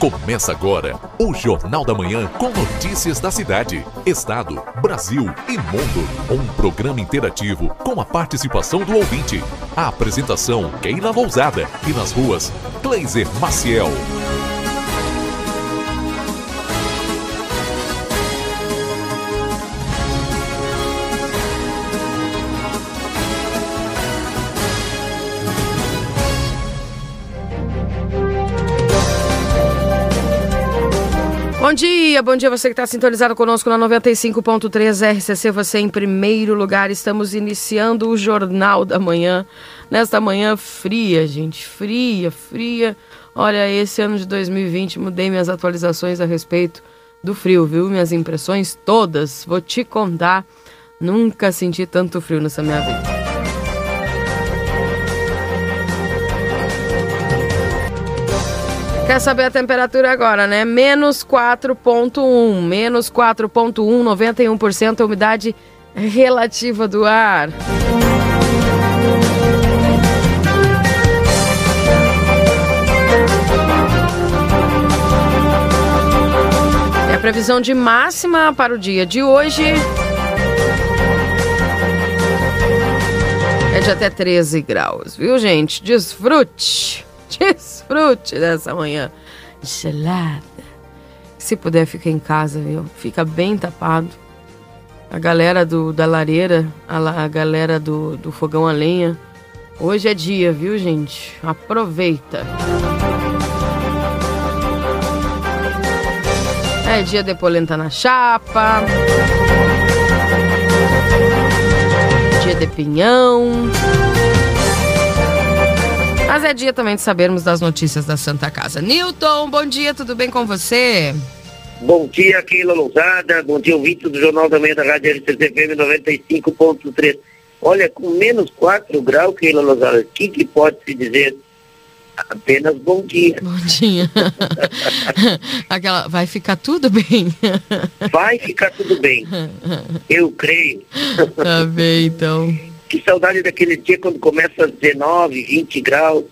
Começa agora o Jornal da Manhã com notícias da cidade, estado, Brasil e mundo. Um programa interativo com a participação do ouvinte. A apresentação Keila Lousada e nas ruas, Kleiser Maciel. Dia, bom dia você que está sintonizado conosco na 95.3 RCC, você em primeiro lugar. Estamos iniciando o Jornal da Manhã, nesta manhã fria, gente, fria, fria. Olha, esse ano de 2020 mudei minhas atualizações a respeito do frio, viu? Minhas impressões todas, vou te contar. Nunca senti tanto frio nessa minha vida. Quer saber a temperatura agora, né? Menos 4,1. Menos 4,1, 91% a umidade relativa do ar. É a previsão de máxima para o dia de hoje. É de até 13 graus, viu, gente? Desfrute! Desfrute dessa manhã gelada. Se puder, fica em casa, viu? Fica bem tapado. A galera do, da lareira, a, a galera do, do fogão a lenha. Hoje é dia, viu, gente? Aproveita. É dia de polenta na chapa. Dia de pinhão. Mas é dia também de sabermos das notícias da Santa Casa. Newton, bom dia, tudo bem com você? Bom dia, Keila Lousada. Bom dia, ouvinte do Jornal da Manhã da Rádio RCCFM 95.3. Olha, com menos 4 graus, Keila Lousada, o que, que pode se dizer? Apenas bom dia. Bom dia. Aquela, vai ficar tudo bem? vai ficar tudo bem. Eu creio. Tá bem, então. Que saudade daquele dia quando começa a 19, 20 graus,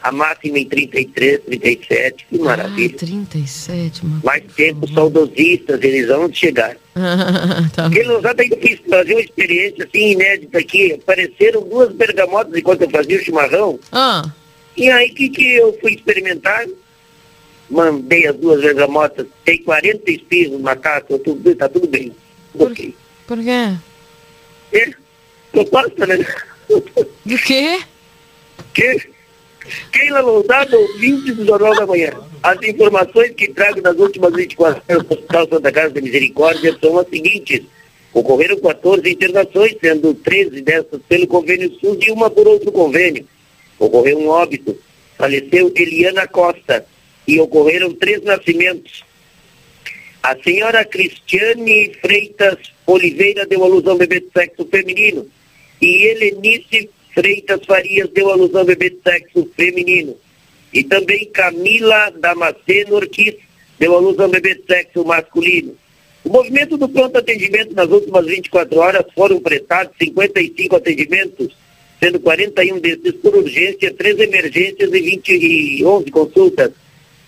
a máxima em 33, 37, que maravilha. Ah, 37, mano. Mais tempo, saudosistas, eles vão chegar. tá Porque nós até fiz fazer uma experiência assim inédita aqui. Apareceram duas bergamotas enquanto eu fazia o chimarrão. Ah. E aí que, que eu fui experimentar? Mandei as duas bergamotas, tem 40 espinhos na casa, tudo, tá tudo bem. Por, okay. por quê? É, proposta, né? Do quê? Que? Keila Lousada, ouvinte do Jornal da Manhã. As informações que trago nas últimas 24 horas do Hospital Santa Casa da Misericórdia são as seguintes. Ocorreram 14 internações, sendo 13 dessas pelo convênio SUS e uma por outro convênio. Ocorreu um óbito. Faleceu Eliana Costa e ocorreram três nascimentos. A senhora Cristiane Freitas Oliveira deu à luz ao bebê de sexo feminino e Helenice Freitas Farias deu alusão ao bebê de sexo feminino. E também Camila Damasceno Ortiz deu alusão ao bebê de sexo masculino. O movimento do pronto atendimento nas últimas 24 horas foram prestados 55 atendimentos, sendo 41 desses por urgência, 3 emergências e 20 e 11 consultas.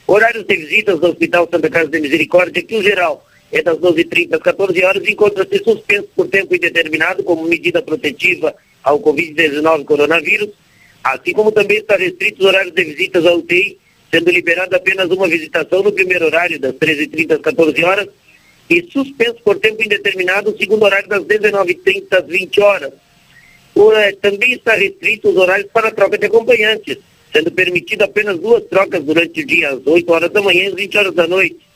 Horários de visitas do Hospital Santa Casa de Misericórdia, que o geral é das 12h30 às 14 horas, encontra-se suspenso por tempo indeterminado como medida protetiva ao Covid-19 coronavírus, assim como também está restrito os horários de visitas ao UTI, sendo liberada apenas uma visitação no primeiro horário, das 13h30 às 14 horas, e suspenso por tempo indeterminado o segundo horário das 19h30 às 20 horas. É, também está restrito os horários para troca de acompanhantes, sendo permitido apenas duas trocas durante o dia, às 8 horas da manhã e às 20 horas da noite.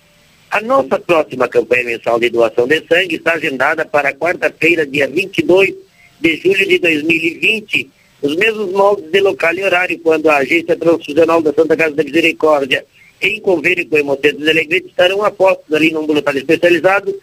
A nossa próxima campanha mensal de doação de sangue está agendada para quarta-feira, dia 22 de julho de 2020, os mesmos moldes de local e horário, quando a Agência Transfusional da Santa Casa da Misericórdia, em convênio com o Hemocentro de Alegrete, estarão apostos ali num ambulatório especializado,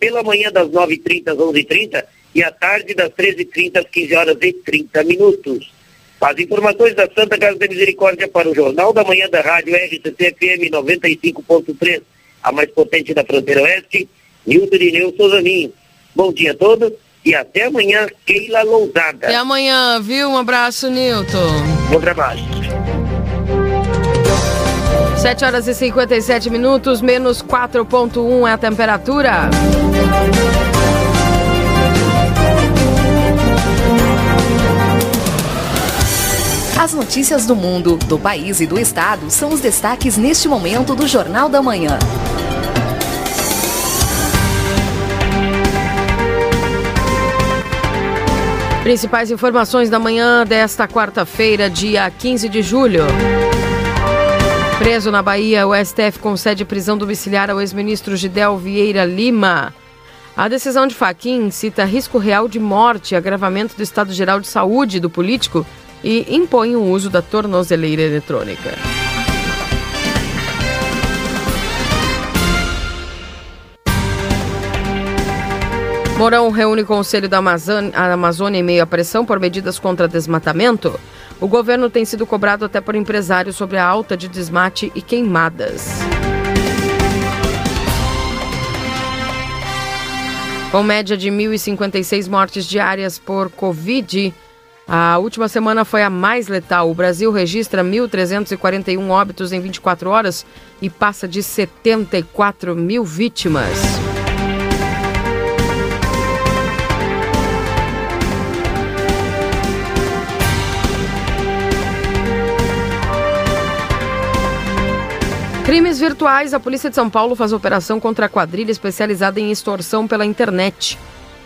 pela manhã das 9h30 às 11h30 e à tarde das 13h30 às 15 horas e 30 minutos. As informações da Santa Casa da Misericórdia para o Jornal da Manhã da Rádio RCC-FM 95.3 a mais potente da fronteira oeste, Nilton Irineu Souzaninho. Bom dia a todos e até amanhã, Keila Lousada. Até amanhã, viu? Um abraço, Nilton. Bom trabalho. 7 horas e 57 minutos, menos 4,1 é a temperatura. As notícias do mundo, do país e do estado são os destaques neste momento do Jornal da Manhã. Principais informações da manhã desta quarta-feira, dia 15 de julho. Preso na Bahia, o STF concede prisão domiciliar ao ex-ministro Gidel Vieira Lima. A decisão de Faquim cita risco real de morte, agravamento do estado geral de saúde do político e impõe o uso da tornozeleira eletrônica. Mourão reúne Conselho da Amazônia, Amazônia em meio à pressão por medidas contra desmatamento. O governo tem sido cobrado até por empresários sobre a alta de desmate e queimadas. Com média de 1.056 mortes diárias por Covid, a última semana foi a mais letal. O Brasil registra 1.341 óbitos em 24 horas e passa de 74 mil vítimas. Crimes virtuais. A Polícia de São Paulo faz operação contra a quadrilha especializada em extorsão pela internet.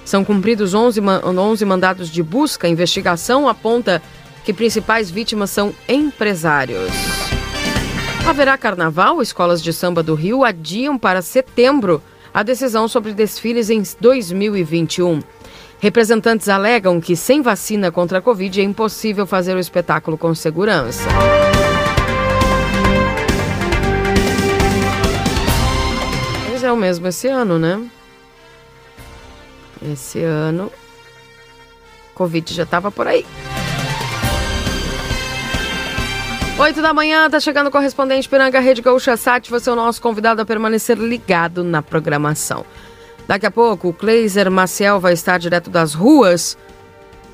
São cumpridos 11, 11 mandados de busca. A investigação aponta que principais vítimas são empresários. Haverá carnaval? Escolas de samba do Rio adiam para setembro a decisão sobre desfiles em 2021. Representantes alegam que sem vacina contra a Covid é impossível fazer o espetáculo com segurança. Mas é o mesmo esse ano, né? Esse ano, Covid já estava por aí. 8 da manhã, tá chegando o correspondente Piranga Rede Gaúcha Sat. Você é o nosso convidado a permanecer ligado na programação. Daqui a pouco, o Kleiser Maciel vai estar direto das ruas,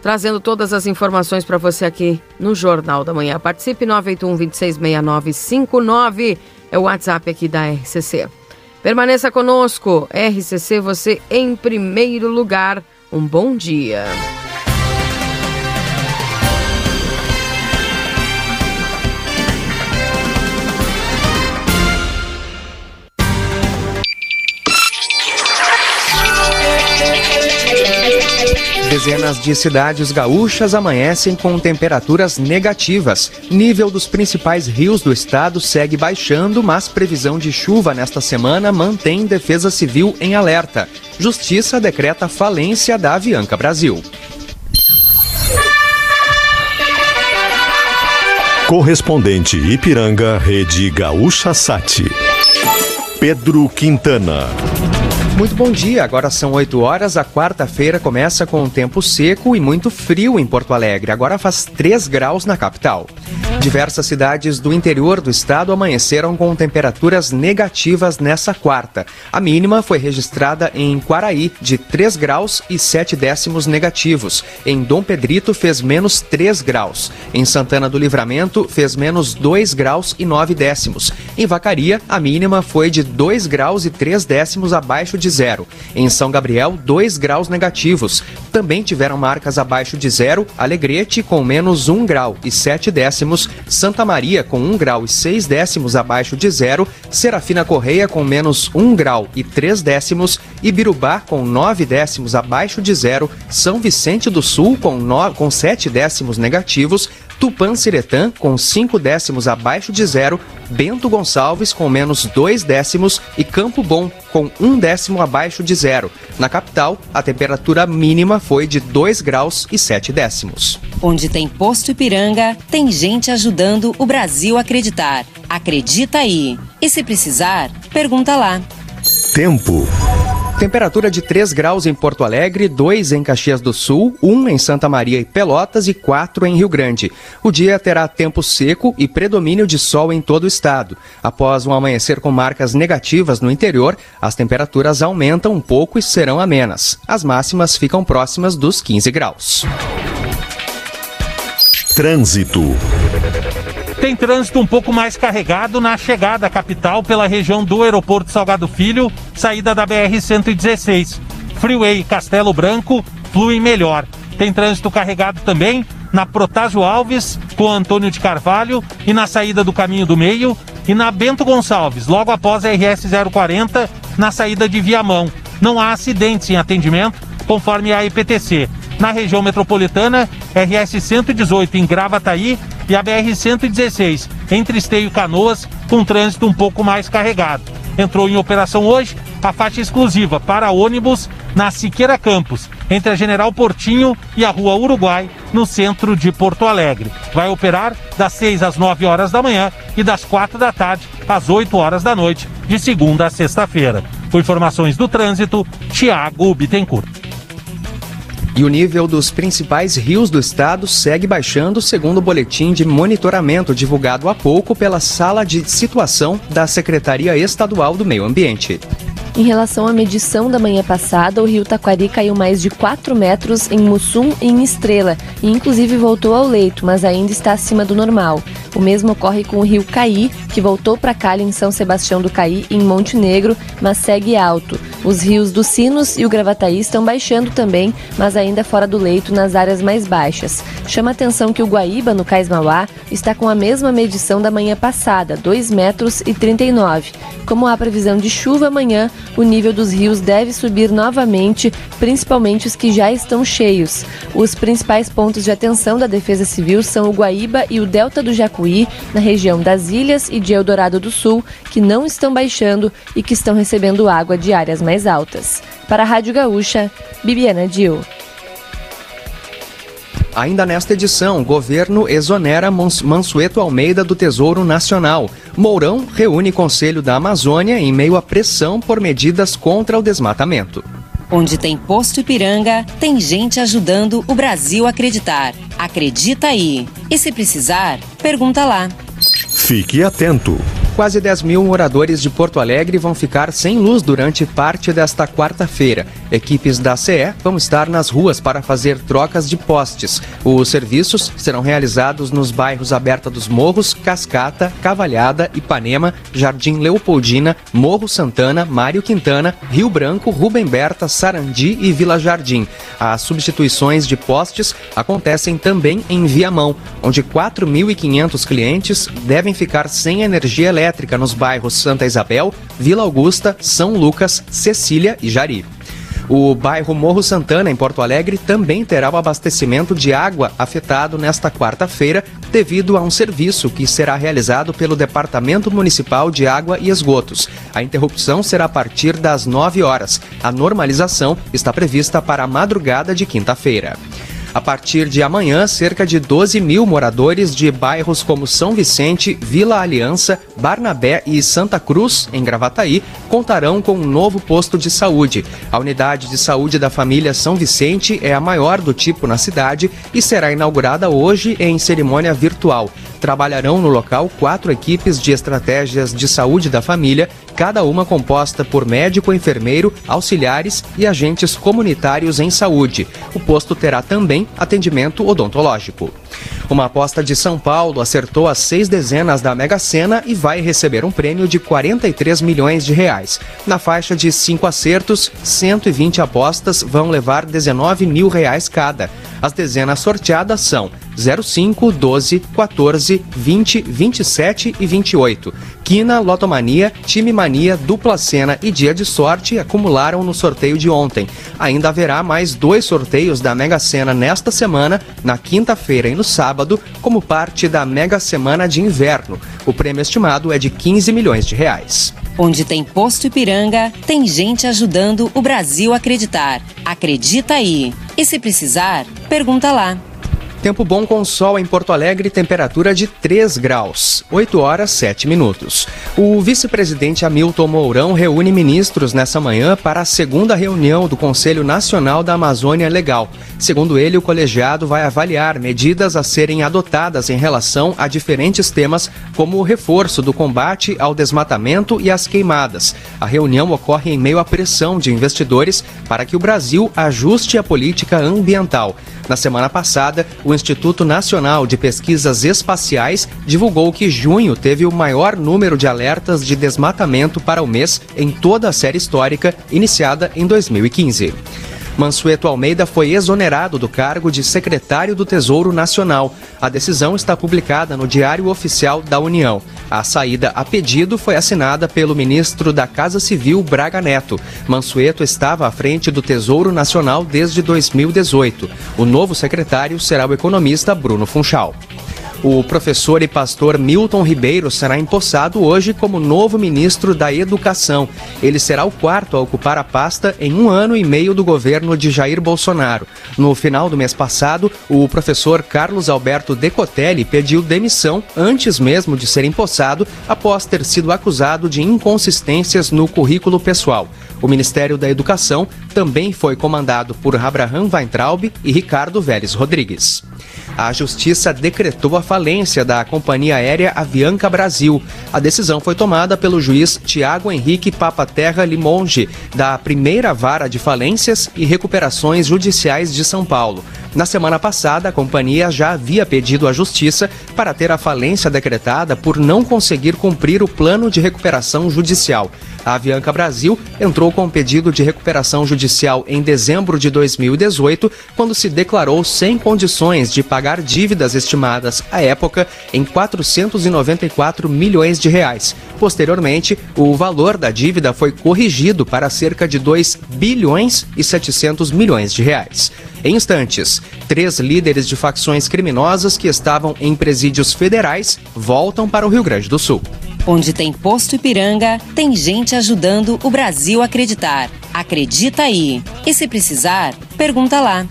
trazendo todas as informações para você aqui no Jornal da Manhã. Participe 981 266959 é o WhatsApp aqui da RCC. Permaneça conosco. RCC, você em primeiro lugar. Um bom dia. Dezenas de cidades gaúchas amanhecem com temperaturas negativas. Nível dos principais rios do estado segue baixando, mas previsão de chuva nesta semana mantém Defesa Civil em alerta. Justiça decreta falência da Avianca Brasil. Correspondente Ipiranga, Rede Gaúcha Sat. Pedro Quintana. Muito bom dia, agora são 8 horas. A quarta-feira começa com um tempo seco e muito frio em Porto Alegre. Agora faz 3 graus na capital. Diversas cidades do interior do estado amanheceram com temperaturas negativas nessa quarta. A mínima foi registrada em Quaraí, de 3 graus e 7 décimos negativos. Em Dom Pedrito fez menos 3 graus. Em Santana do Livramento fez menos 2 graus e 9 décimos. Em Vacaria, a mínima foi de 2 graus e 3 décimos abaixo de zero. Em São Gabriel, 2 graus negativos. Também tiveram marcas abaixo de zero Alegrete com menos 1 grau e 7 décimos, Santa Maria com 1 grau e 6 décimos abaixo de zero, Serafina Correia com menos 1 grau e 3 décimos, Ibirubá com 9 décimos abaixo de zero, São Vicente do Sul com, no, com 7 décimos negativos, Tupanciretã com 5 décimos abaixo de zero, Bento Gonçalves com menos 2 décimos e Campo Bom com 1 um décimo abaixo de zero. Na capital, a temperatura mínima foi de 2 graus e 7 décimos. Onde tem posto Ipiranga, tem gente ajudando o Brasil a acreditar. Acredita aí. E se precisar, pergunta lá. Tempo. Temperatura de 3 graus em Porto Alegre, 2 em Caxias do Sul, 1 em Santa Maria e Pelotas e 4 em Rio Grande. O dia terá tempo seco e predomínio de sol em todo o estado. Após um amanhecer com marcas negativas no interior, as temperaturas aumentam um pouco e serão amenas. As máximas ficam próximas dos 15 graus. Trânsito. Tem trânsito um pouco mais carregado na chegada à capital pela região do aeroporto Salgado Filho, saída da BR-116. Freeway Castelo Branco flui melhor. Tem trânsito carregado também na Protásio Alves com Antônio de Carvalho e na saída do Caminho do Meio e na Bento Gonçalves, logo após a RS 040, na saída de Viamão. Não há acidentes em atendimento, conforme a IPTC. Na região metropolitana, RS 118 em Gravataí e a BR 116 entre Esteio e Canoas, com trânsito um pouco mais carregado. Entrou em operação hoje a faixa exclusiva para ônibus na Siqueira Campos, entre a General Portinho e a Rua Uruguai, no centro de Porto Alegre. Vai operar das 6 às 9 horas da manhã e das 4 da tarde às 8 horas da noite, de segunda a sexta-feira. Com informações do trânsito, Tiago Bittencourt. E o nível dos principais rios do estado segue baixando, segundo o boletim de monitoramento divulgado há pouco pela Sala de Situação da Secretaria Estadual do Meio Ambiente. Em relação à medição da manhã passada, o rio Taquari caiu mais de 4 metros em Mussum e em Estrela, e inclusive voltou ao leito, mas ainda está acima do normal. O mesmo ocorre com o rio Caí, que voltou para calha em São Sebastião do Caí, em Monte Negro, mas segue alto. Os rios dos Sinos e o Gravataí estão baixando também, mas ainda fora do leito nas áreas mais baixas. Chama atenção que o Guaíba, no Cais Mauá, está com a mesma medição da manhã passada, 2 metros e 39. Como há previsão de chuva amanhã, o nível dos rios deve subir novamente, principalmente os que já estão cheios. Os principais pontos de atenção da Defesa Civil são o Guaíba e o Delta do Jacuí, na região das Ilhas e de Eldorado do Sul, que não estão baixando e que estão recebendo água de áreas mais altas. Para a Rádio Gaúcha, Bibiana Dio. Ainda nesta edição, governo exonera Mansueto Almeida do Tesouro Nacional. Mourão reúne Conselho da Amazônia em meio à pressão por medidas contra o desmatamento. Onde tem posto Ipiranga, tem gente ajudando o Brasil a acreditar. Acredita aí. E se precisar, pergunta lá. Fique atento. Quase 10 mil moradores de Porto Alegre vão ficar sem luz durante parte desta quarta-feira. Equipes da CE vão estar nas ruas para fazer trocas de postes. Os serviços serão realizados nos bairros Aberta dos Morros, Cascata, Cavalhada, Ipanema, Jardim Leopoldina, Morro Santana, Mário Quintana, Rio Branco, Rubem Berta, Sarandi e Vila Jardim. As substituições de postes acontecem também em Viamão, onde 4.500 clientes devem ficar sem energia elétrica nos bairros Santa Isabel, Vila Augusta, São Lucas, Cecília e Jari. O bairro Morro Santana, em Porto Alegre, também terá o abastecimento de água afetado nesta quarta-feira, devido a um serviço que será realizado pelo Departamento Municipal de Água e Esgotos. A interrupção será a partir das 9 horas. A normalização está prevista para a madrugada de quinta-feira. A partir de amanhã, cerca de 12 mil moradores de bairros como São Vicente, Vila Aliança, Barnabé e Santa Cruz, em Gravataí, contarão com um novo posto de saúde. A unidade de saúde da família São Vicente é a maior do tipo na cidade e será inaugurada hoje em cerimônia virtual. Trabalharão no local quatro equipes de estratégias de saúde da família, cada uma composta por médico, enfermeiro, auxiliares e agentes comunitários em saúde. O posto terá também atendimento odontológico. Uma aposta de São Paulo acertou as seis dezenas da Mega Sena e vai receber um prêmio de 43 milhões de reais. Na faixa de cinco acertos, 120 apostas vão levar 19 mil reais cada. As dezenas sorteadas são 05, 12, 14, 20, 27 e 28. Quina, Lotomania, Time Mania, Dupla Cena e Dia de Sorte acumularam no sorteio de ontem. Ainda haverá mais dois sorteios da Mega Sena nesta semana, na quinta-feira e no sábado, como parte da Mega Semana de Inverno. O prêmio estimado é de 15 milhões de reais. Onde tem posto Ipiranga, tem gente ajudando o Brasil a acreditar. Acredita aí. E se precisar, pergunta lá. Tempo bom com sol em Porto Alegre, temperatura de 3 graus, 8 horas 7 minutos. O vice-presidente Hamilton Mourão reúne ministros nessa manhã para a segunda reunião do Conselho Nacional da Amazônia Legal. Segundo ele, o colegiado vai avaliar medidas a serem adotadas em relação a diferentes temas, como o reforço do combate ao desmatamento e às queimadas. A reunião ocorre em meio à pressão de investidores para que o Brasil ajuste a política ambiental. Na semana passada, o Instituto Nacional de Pesquisas Espaciais divulgou que junho teve o maior número de alertas de desmatamento para o mês em toda a série histórica, iniciada em 2015. Mansueto Almeida foi exonerado do cargo de secretário do Tesouro Nacional. A decisão está publicada no Diário Oficial da União. A saída a pedido foi assinada pelo ministro da Casa Civil, Braga Neto. Mansueto estava à frente do Tesouro Nacional desde 2018. O novo secretário será o economista Bruno Funchal. O professor e pastor Milton Ribeiro será empossado hoje como novo ministro da Educação. Ele será o quarto a ocupar a pasta em um ano e meio do governo de Jair Bolsonaro. No final do mês passado, o professor Carlos Alberto Decotelli pediu demissão antes mesmo de ser empossado, após ter sido acusado de inconsistências no currículo pessoal. O Ministério da Educação também foi comandado por Abraham Weintraub e Ricardo Vélez Rodrigues a Justiça decretou a falência da companhia aérea Avianca Brasil. A decisão foi tomada pelo juiz Tiago Henrique Papaterra Limonge, da primeira vara de falências e recuperações judiciais de São Paulo. Na semana passada, a companhia já havia pedido à Justiça para ter a falência decretada por não conseguir cumprir o plano de recuperação judicial. A Avianca Brasil entrou com um pedido de recuperação judicial em dezembro de 2018, quando se declarou sem condições de pagar dívidas estimadas à época em 494 milhões de reais. Posteriormente, o valor da dívida foi corrigido para cerca de 2 bilhões e 700 milhões de reais. Em instantes, três líderes de facções criminosas que estavam em presídios federais voltam para o Rio Grande do Sul. Onde tem posto Ipiranga, tem gente ajudando o Brasil a acreditar. Acredita aí. E se precisar, pergunta lá.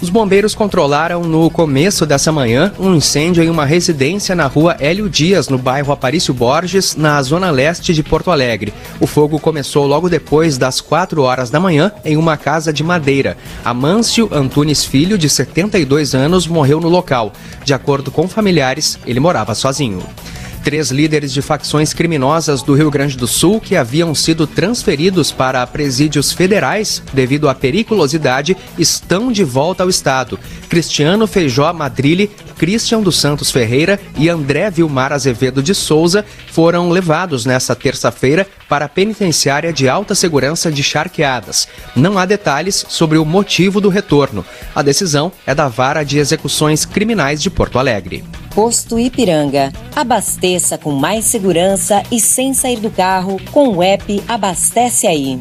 Os bombeiros controlaram no começo dessa manhã um incêndio em uma residência na rua Hélio Dias, no bairro Aparício Borges, na zona leste de Porto Alegre. O fogo começou logo depois das 4 horas da manhã em uma casa de madeira. Amâncio Antunes Filho, de 72 anos, morreu no local. De acordo com familiares, ele morava sozinho. Três líderes de facções criminosas do Rio Grande do Sul que haviam sido transferidos para presídios federais devido à periculosidade estão de volta ao Estado. Cristiano Feijó Madrilli, Christian dos Santos Ferreira e André Vilmar Azevedo de Souza foram levados nesta terça-feira para a penitenciária de alta segurança de Charqueadas. Não há detalhes sobre o motivo do retorno. A decisão é da Vara de Execuções Criminais de Porto Alegre. Posto Ipiranga. Abasteça com mais segurança e sem sair do carro com o app Abastece Aí.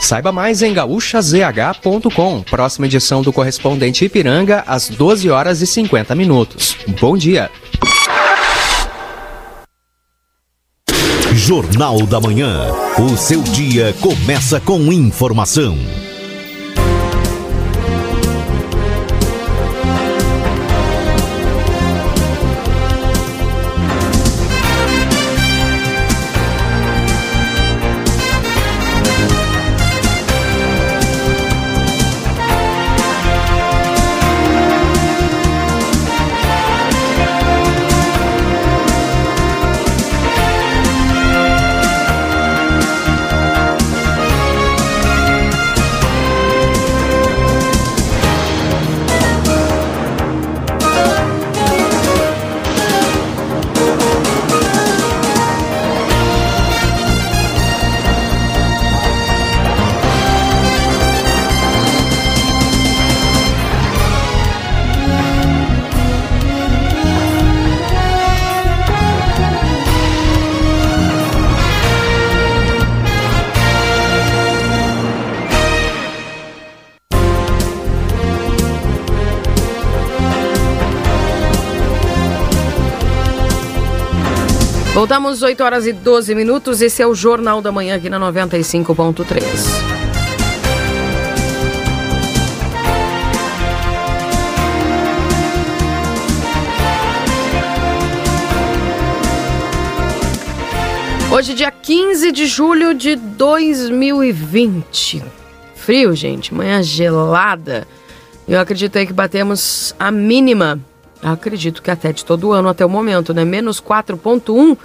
Saiba mais em gaúchazh.com. Próxima edição do Correspondente Ipiranga, às 12 horas e 50 minutos. Bom dia. Jornal da Manhã. O seu dia começa com informação. Voltamos 8 horas e 12 minutos. Esse é o Jornal da Manhã aqui na 95.3. Hoje, dia 15 de julho de 2020. Frio, gente, manhã gelada. Eu acredito aí que batemos a mínima acredito que até de todo ano até o momento, né? Menos 4,1.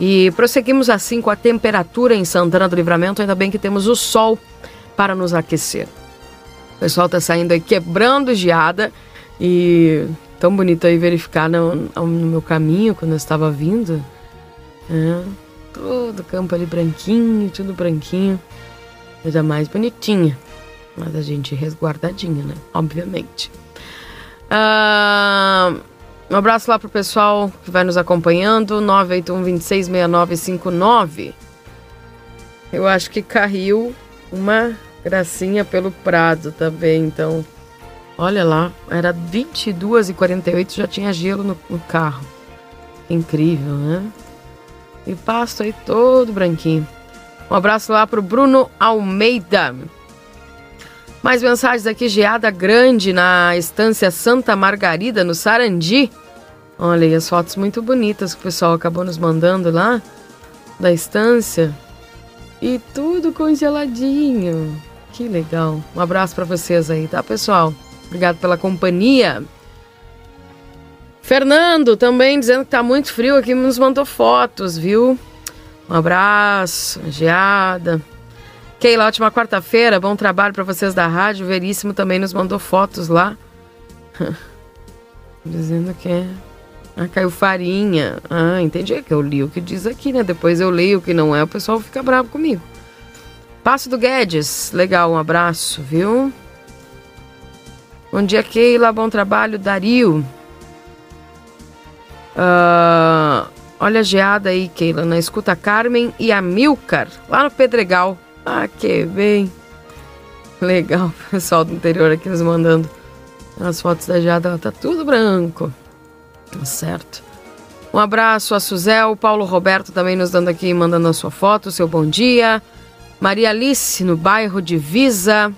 E prosseguimos assim com a temperatura em Santana do Livramento. Ainda bem que temos o sol para nos aquecer. O pessoal está saindo aí quebrando geada. E tão bonito aí verificar no, no meu caminho quando eu estava vindo. É, todo campo ali branquinho, tudo branquinho. Coisa mais bonitinha. Mas a gente resguardadinha, né? Obviamente. Ah, um abraço lá pro pessoal que vai nos acompanhando. 981 266959. Eu acho que caiu uma gracinha pelo Prado também, então. Olha lá, era 22 e 48 já tinha gelo no, no carro. Incrível, né? E pasto aí todo branquinho. Um abraço lá pro Bruno Almeida. Mais mensagens aqui, geada grande na estância Santa Margarida, no Sarandi. Olha aí as fotos muito bonitas que o pessoal acabou nos mandando lá da estância. E tudo congeladinho. Que legal. Um abraço para vocês aí, tá, pessoal? Obrigado pela companhia. Fernando também dizendo que tá muito frio aqui, nos mandou fotos, viu? Um abraço, geada. Keila, ótima quarta-feira, bom trabalho para vocês da rádio. Veríssimo também nos mandou fotos lá. Dizendo que é. Ah, caiu farinha. Ah, entendi. É que eu li o que diz aqui, né? Depois eu leio o que não é, o pessoal fica bravo comigo. Passo do Guedes, legal, um abraço, viu? Bom dia, Keila, bom trabalho, Dario. Uh, olha a geada aí, Keila, na escuta Carmen e a Milcar, lá no Pedregal. Ah, que bem. Legal, pessoal do interior aqui nos mandando as fotos da geada, ela tá tudo branco. Tá certo. Um abraço a Suzel, Paulo Roberto também nos dando aqui, mandando a sua foto, seu bom dia. Maria Alice, no bairro de Visa.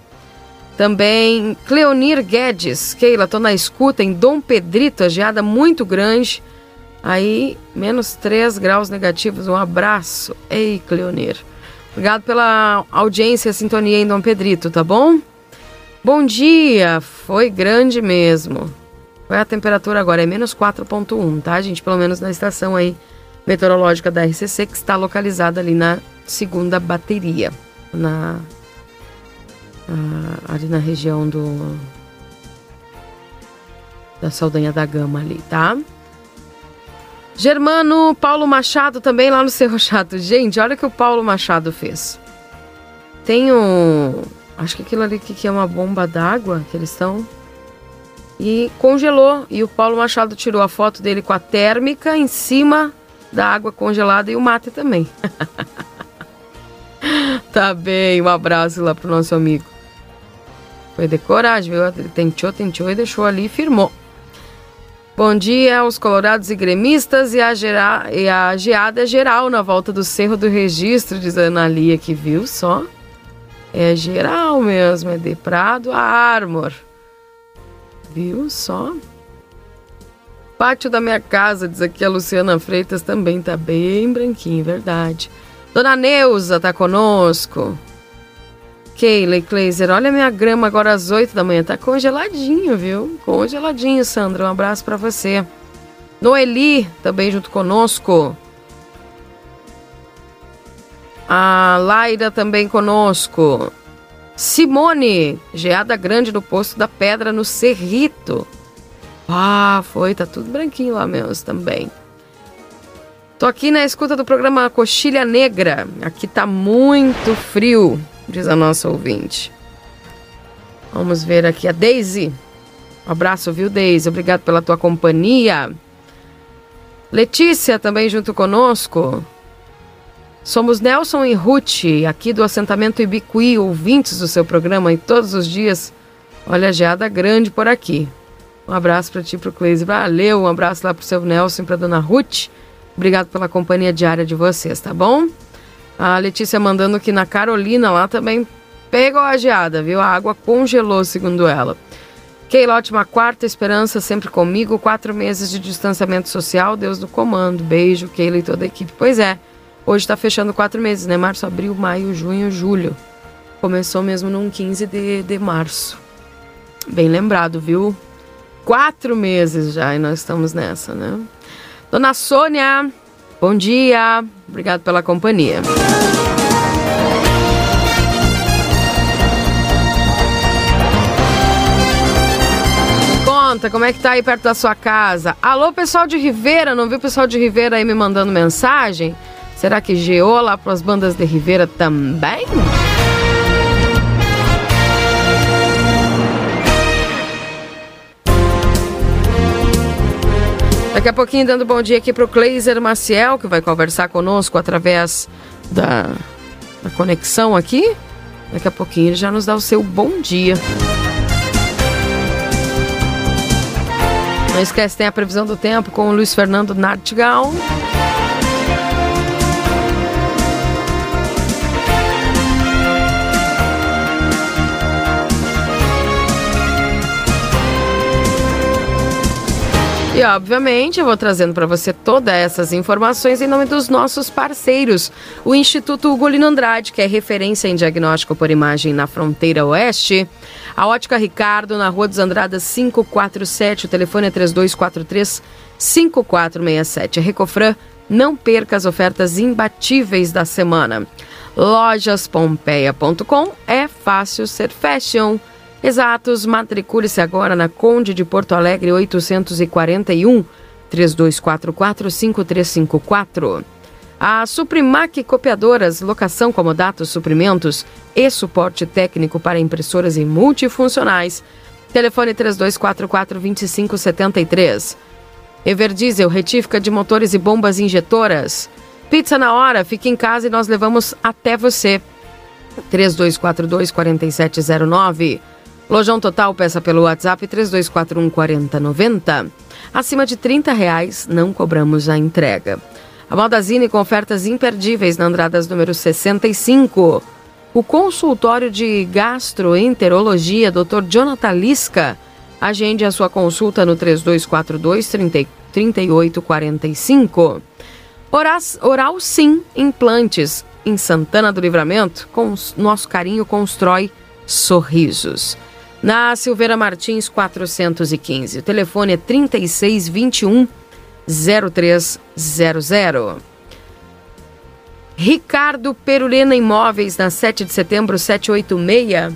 Também Cleonir Guedes. Keila, tô na escuta em Dom Pedrito, a geada muito grande. Aí, menos 3 graus negativos. Um abraço. Ei, Cleonir. Obrigado pela audiência, sintonia em Dom Pedrito, tá bom? Bom dia. Foi grande mesmo. Qual é a temperatura agora? É menos 4.1, tá, gente? Pelo menos na estação aí meteorológica da RCC, que está localizada ali na segunda bateria, na ali na região do da Saldanha da Gama ali, tá? Germano Paulo Machado também lá no Cerro Chato. Gente, olha o que o Paulo Machado fez. Tem um. Acho que aquilo ali que é uma bomba d'água que eles estão. E congelou. E o Paulo Machado tirou a foto dele com a térmica em cima da água congelada e o mate também. tá bem, um abraço lá pro nosso amigo. Foi decoragem, viu? Ele tentou, tentou e deixou ali e firmou. Bom dia aos colorados e gremistas e a, gera, e a geada geral na volta do Cerro do Registro, diz a Ana Lia, que viu só. É geral mesmo, é de Prado a Armor. Viu só? Pátio da minha casa, diz aqui a Luciana Freitas, também tá bem branquinho, verdade. Dona Neuza tá conosco. Keila Kleiser, olha minha grama agora às 8 da manhã, tá congeladinho, viu? Congeladinho, Sandra. Um abraço para você. Noeli, também junto conosco. A Laira também conosco. Simone, geada grande no posto da Pedra no Cerrito. Ah, foi, tá tudo branquinho lá mesmo também. Tô aqui na escuta do programa Coxilha Negra. Aqui tá muito frio diz a nossa ouvinte. Vamos ver aqui a Daisy. Um abraço, viu, Daisy? Obrigado pela tua companhia. Letícia também junto conosco. Somos Nelson e Ruth, aqui do assentamento Ibicuí, ouvintes do seu programa e todos os dias. Olha geada grande por aqui. Um abraço para ti, para o Cleise. Valeu, um abraço lá para o seu Nelson e para dona Ruth. Obrigado pela companhia diária de vocês, tá bom? A Letícia mandando que na Carolina lá também pegou a geada, viu? A água congelou, segundo ela. Keila, ótima quarta, esperança sempre comigo. Quatro meses de distanciamento social, Deus do comando. Beijo, Keila e toda a equipe. Pois é, hoje está fechando quatro meses, né? Março, abril, maio, junho, julho. Começou mesmo num 15 de, de março. Bem lembrado, viu? Quatro meses já e nós estamos nessa, né? Dona Sônia, Bom dia, obrigado pela companhia. conta, como é que tá aí perto da sua casa? Alô, pessoal de Ribeira, não viu o pessoal de Ribeira aí me mandando mensagem? Será que geou lá para as bandas de Ribeira também? Daqui a pouquinho dando bom dia aqui para o Cleiser Maciel, que vai conversar conosco através da, da conexão aqui. Daqui a pouquinho ele já nos dá o seu bom dia. Não esquece, tem a previsão do tempo com o Luiz Fernando Nartigal. E obviamente eu vou trazendo para você todas essas informações em nome dos nossos parceiros, o Instituto Ugolino Andrade, que é referência em diagnóstico por imagem na fronteira oeste, a Ótica Ricardo na Rua dos Andradas 547, o telefone é 3243 5467. Recofran, não perca as ofertas imbatíveis da semana. Lojaspompeia.com é fácil ser fashion. Exatos, matricule-se agora na Conde de Porto Alegre 841 3244 5354. A Suprimac Copiadoras, locação, comodatos, suprimentos e suporte técnico para impressoras e multifuncionais. Telefone 3244-2573. Everdiesel, retífica de motores e bombas injetoras. Pizza na hora, fique em casa e nós levamos até você. 3242-4709. Lojão Total, peça pelo WhatsApp 3241 4090. Acima de 30 reais, não cobramos a entrega. A Maldazine com ofertas imperdíveis na Andradas número 65. O consultório de gastroenterologia Dr. Jonathan Lisca. Agende a sua consulta no 3242 3845. Oras, Oral Sim Implantes em Santana do Livramento. Com nosso carinho constrói sorrisos na Silveira Martins 415. O telefone é 3621 0300. Ricardo Perurena Imóveis, na 7 de setembro 786.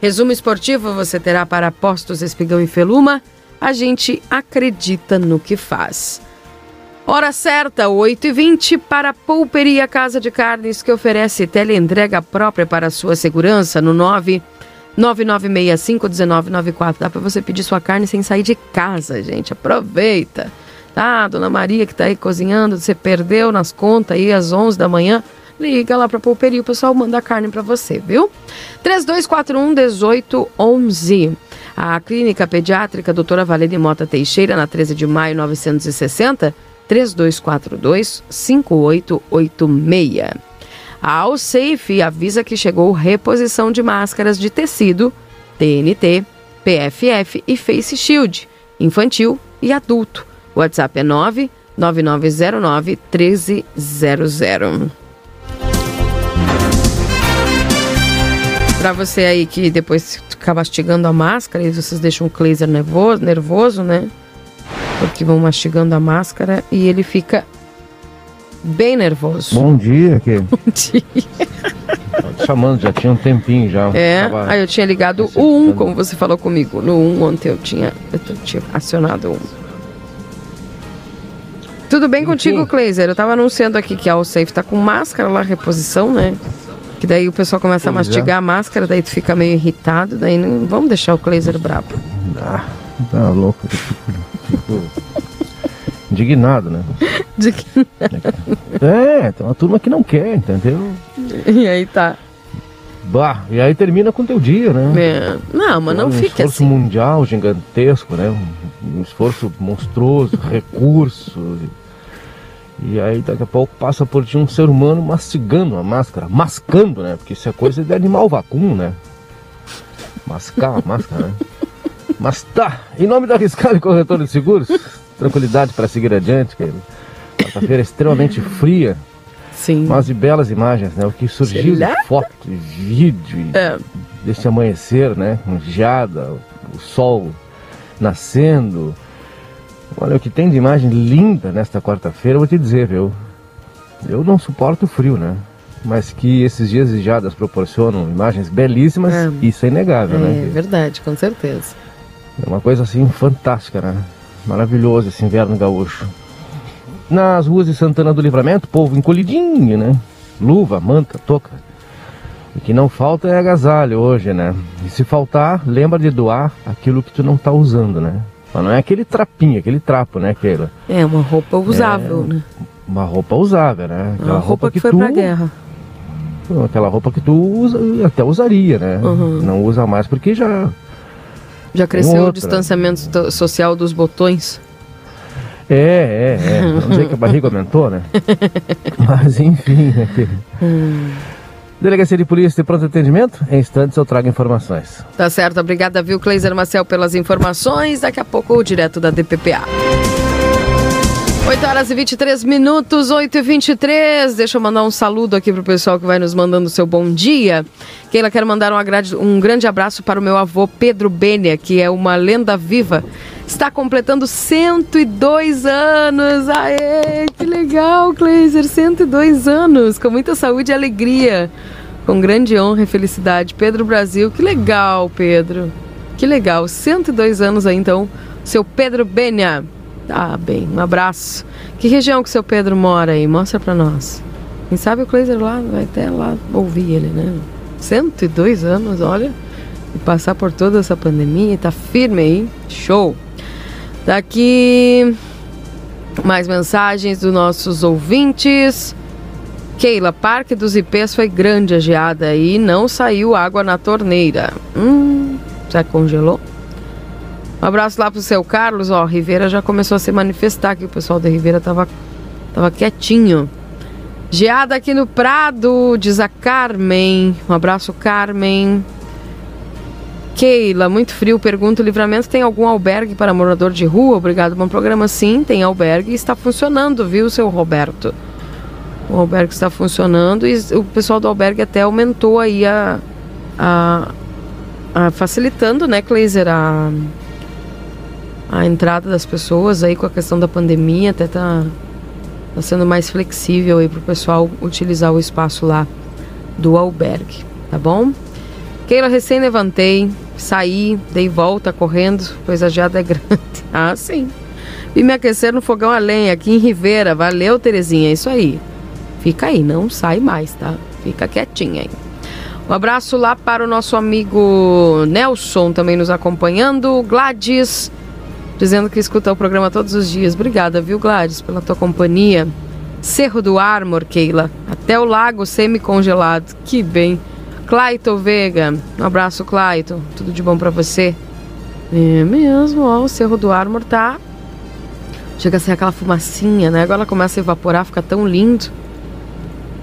Resumo esportivo você terá para Postos Espigão e Feluma. A gente acredita no que faz. Hora certa, 8h20, para a Pulperia Casa de Carnes, que oferece teleentrega própria para sua segurança no 9 9965-1994. Dá para você pedir sua carne sem sair de casa, gente. Aproveita. Tá, dona Maria que tá aí cozinhando, você perdeu nas contas aí às 11 da manhã. Liga lá para Pulperia, o pessoal manda a carne para você, viu? 3241 1811. A Clínica Pediátrica Doutora Valéria Mota Teixeira, na 13 de maio 960, 3242 5886. A Alsafe avisa que chegou reposição de máscaras de tecido, TNT, PFF e Face Shield, infantil e adulto. O WhatsApp é 99909 1300. Para você aí que depois fica mastigando a máscara e vocês deixam o Clayser nervoso, nervoso, né? Porque vão mastigando a máscara e ele fica bem nervoso. Bom dia, que Bom dia. Tô chamando, já tinha um tempinho já. É, Tava aí eu tinha ligado o 1, como você falou comigo. No 1 ontem eu tinha, eu tinha acionado o 1. Tudo bem contigo, Kleiser? Eu tava anunciando aqui que a Allsafe tá com máscara lá, reposição, né? Que daí o pessoal começa a é. mastigar a máscara, daí tu fica meio irritado, daí não vamos deixar o Kleiser brabo. Ah, tá louco. indignado, né? De que... É, tem uma turma que não quer, entendeu? E aí tá. Bah, e aí termina com o teu dia, né? É. Não, mas não um fica esforço assim. mundial gigantesco, né? Um, um esforço monstruoso, recurso. E aí daqui a pouco passa por ti um ser humano mastigando a máscara, mascando, né? Porque isso é coisa de animal vacum, né? Mascar a máscara, né? Mas tá, em nome da Arriscado e Corretor de Seguros, tranquilidade para seguir adiante, querido. Quarta-feira extremamente fria, Sim. mas de belas imagens, né? O que surgiu de foto, de vídeo, É. desse amanhecer, né? Com geada, o sol nascendo. Olha, o que tem de imagem linda nesta quarta-feira, eu vou te dizer, viu? Eu não suporto o frio, né? Mas que esses dias de geadas proporcionam imagens belíssimas, É. isso é inegável, É né? verdade, com certeza. É uma coisa assim fantástica, né? Maravilhoso esse inverno gaúcho. Nas ruas de Santana do Livramento, povo encolhidinho, né? Luva, manta, toca. O que não falta é agasalho hoje, né? E se faltar, lembra de doar aquilo que tu não tá usando, né? Mas não é aquele trapinho, aquele trapo, né, Keila? É uma roupa usável, é, né? Uma roupa usável, né? Aquela uma roupa, roupa que, que, foi tu... pra guerra. Aquela roupa que tu usa, até usaria, né? Uhum. Não usa mais porque já. Já cresceu o distanciamento social dos botões? É, é, é. Vamos dizer que a barriga aumentou, né? Mas enfim, né? Hum. Delegacia de Polícia de Pronto Atendimento, em instantes eu trago informações. Tá certo, obrigada, viu, Cleiser Marcel, pelas informações. Daqui a pouco, direto da DPPA. 8 horas e 23 minutos, 8 e 23. Deixa eu mandar um saludo aqui pro pessoal que vai nos mandando seu bom dia. Keila, quero mandar um, um grande abraço para o meu avô Pedro Bênia, que é uma lenda viva. Está completando 102 anos. Aê, que legal, Kleiser, 102 anos. Com muita saúde e alegria. Com grande honra e felicidade. Pedro Brasil, que legal, Pedro. Que legal. 102 anos aí, então, seu Pedro Bênia. Tá bem, um abraço. Que região que seu Pedro mora aí? Mostra pra nós. Quem sabe o Kleiser lá vai até lá ouvir ele, né? 102 anos, olha. E passar por toda essa pandemia, tá firme aí. Show! Daqui mais mensagens dos nossos ouvintes. Keila, Parque dos Ipês foi grande a geada e não saiu água na torneira. Hum, já congelou? Um abraço lá pro seu Carlos, ó, Rivera já começou a se manifestar que o pessoal da Rivera tava, tava quietinho. Geada aqui no Prado, diz a Carmen. Um abraço, Carmen. Keila, muito frio. Pergunta: livramento tem algum albergue para morador de rua? Obrigado, bom programa. Sim, tem albergue e está funcionando, viu, seu Roberto? O albergue está funcionando e o pessoal do albergue até aumentou aí a. a, a facilitando, né, Kleiser, a, a entrada das pessoas aí com a questão da pandemia, até tá, tá sendo mais flexível aí para o pessoal utilizar o espaço lá do albergue, tá bom? Keila, recém levantei, saí, dei volta correndo, pois a geada é grande. ah, sim. E me aquecer no fogão a lenha aqui em Ribeira. Valeu, Terezinha, é isso aí. Fica aí, não sai mais, tá? Fica quietinha aí. Um abraço lá para o nosso amigo Nelson, também nos acompanhando. Gladys, dizendo que escuta o programa todos os dias. Obrigada, viu, Gladys, pela tua companhia. Cerro do Armor, Keila. Até o lago semi-congelado. Que bem. Claito Vega. Um abraço, Claito. Tudo de bom para você. É mesmo, ó. O Cerro do Armor tá. Chega a ser aquela fumacinha, né? Agora começa a evaporar, fica tão lindo.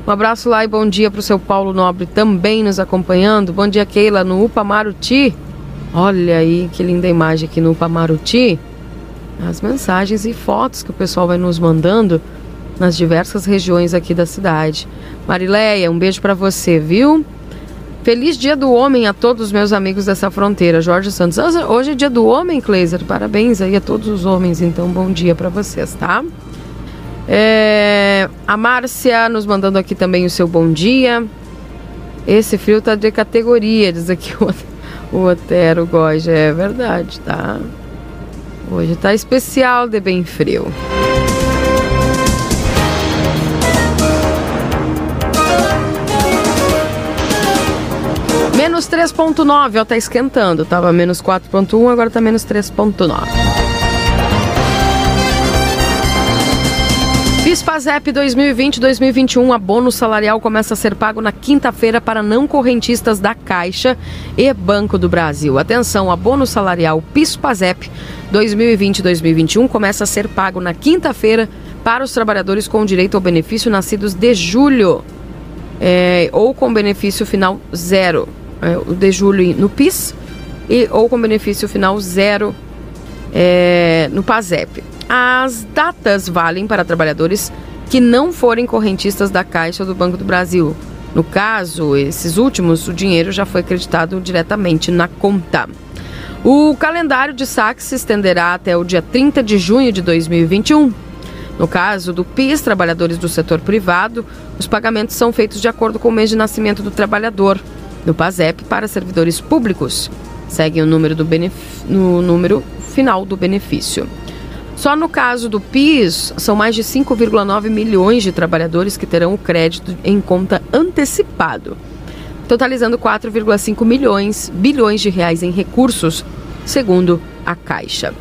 Um abraço lá e bom dia pro seu Paulo Nobre também nos acompanhando. Bom dia, Keila, no Upamaruti. Olha aí que linda imagem aqui no Upamaruti as mensagens e fotos que o pessoal vai nos mandando nas diversas regiões aqui da cidade. Marileia, um beijo para você, viu? Feliz Dia do Homem a todos os meus amigos dessa fronteira. Jorge Santos. Hoje é Dia do Homem, Kleiser. Parabéns aí a todos os homens. Então, bom dia para vocês, tá? É... A Márcia nos mandando aqui também o seu bom dia. Esse frio tá de categoria, diz aqui o, o Otero Goja. É verdade, tá? Hoje tá especial de bem frio. Menos 3.9, ó, tá esquentando. Tava menos 4.1, agora tá menos 3.9. FISPAZEP 2020-2021, abono salarial começa a ser pago na quinta-feira para não correntistas da Caixa e Banco do Brasil. Atenção, abono salarial PISPAZEP 2020-2021 começa a ser pago na quinta-feira para os trabalhadores com direito ao benefício nascidos de julho é, ou com benefício final zero. É, de julho no PIS e, ou com benefício final zero é, no PASEP. As datas valem para trabalhadores que não forem correntistas da Caixa do Banco do Brasil. No caso, esses últimos, o dinheiro já foi acreditado diretamente na conta. O calendário de saques se estenderá até o dia 30 de junho de 2021. No caso do PIS, trabalhadores do setor privado, os pagamentos são feitos de acordo com o mês de nascimento do trabalhador. No PASEP, para servidores públicos, seguem o número do no número final do benefício. Só no caso do PIS, são mais de 5,9 milhões de trabalhadores que terão o crédito em conta antecipado, totalizando 4,5 milhões bilhões de reais em recursos, segundo a Caixa.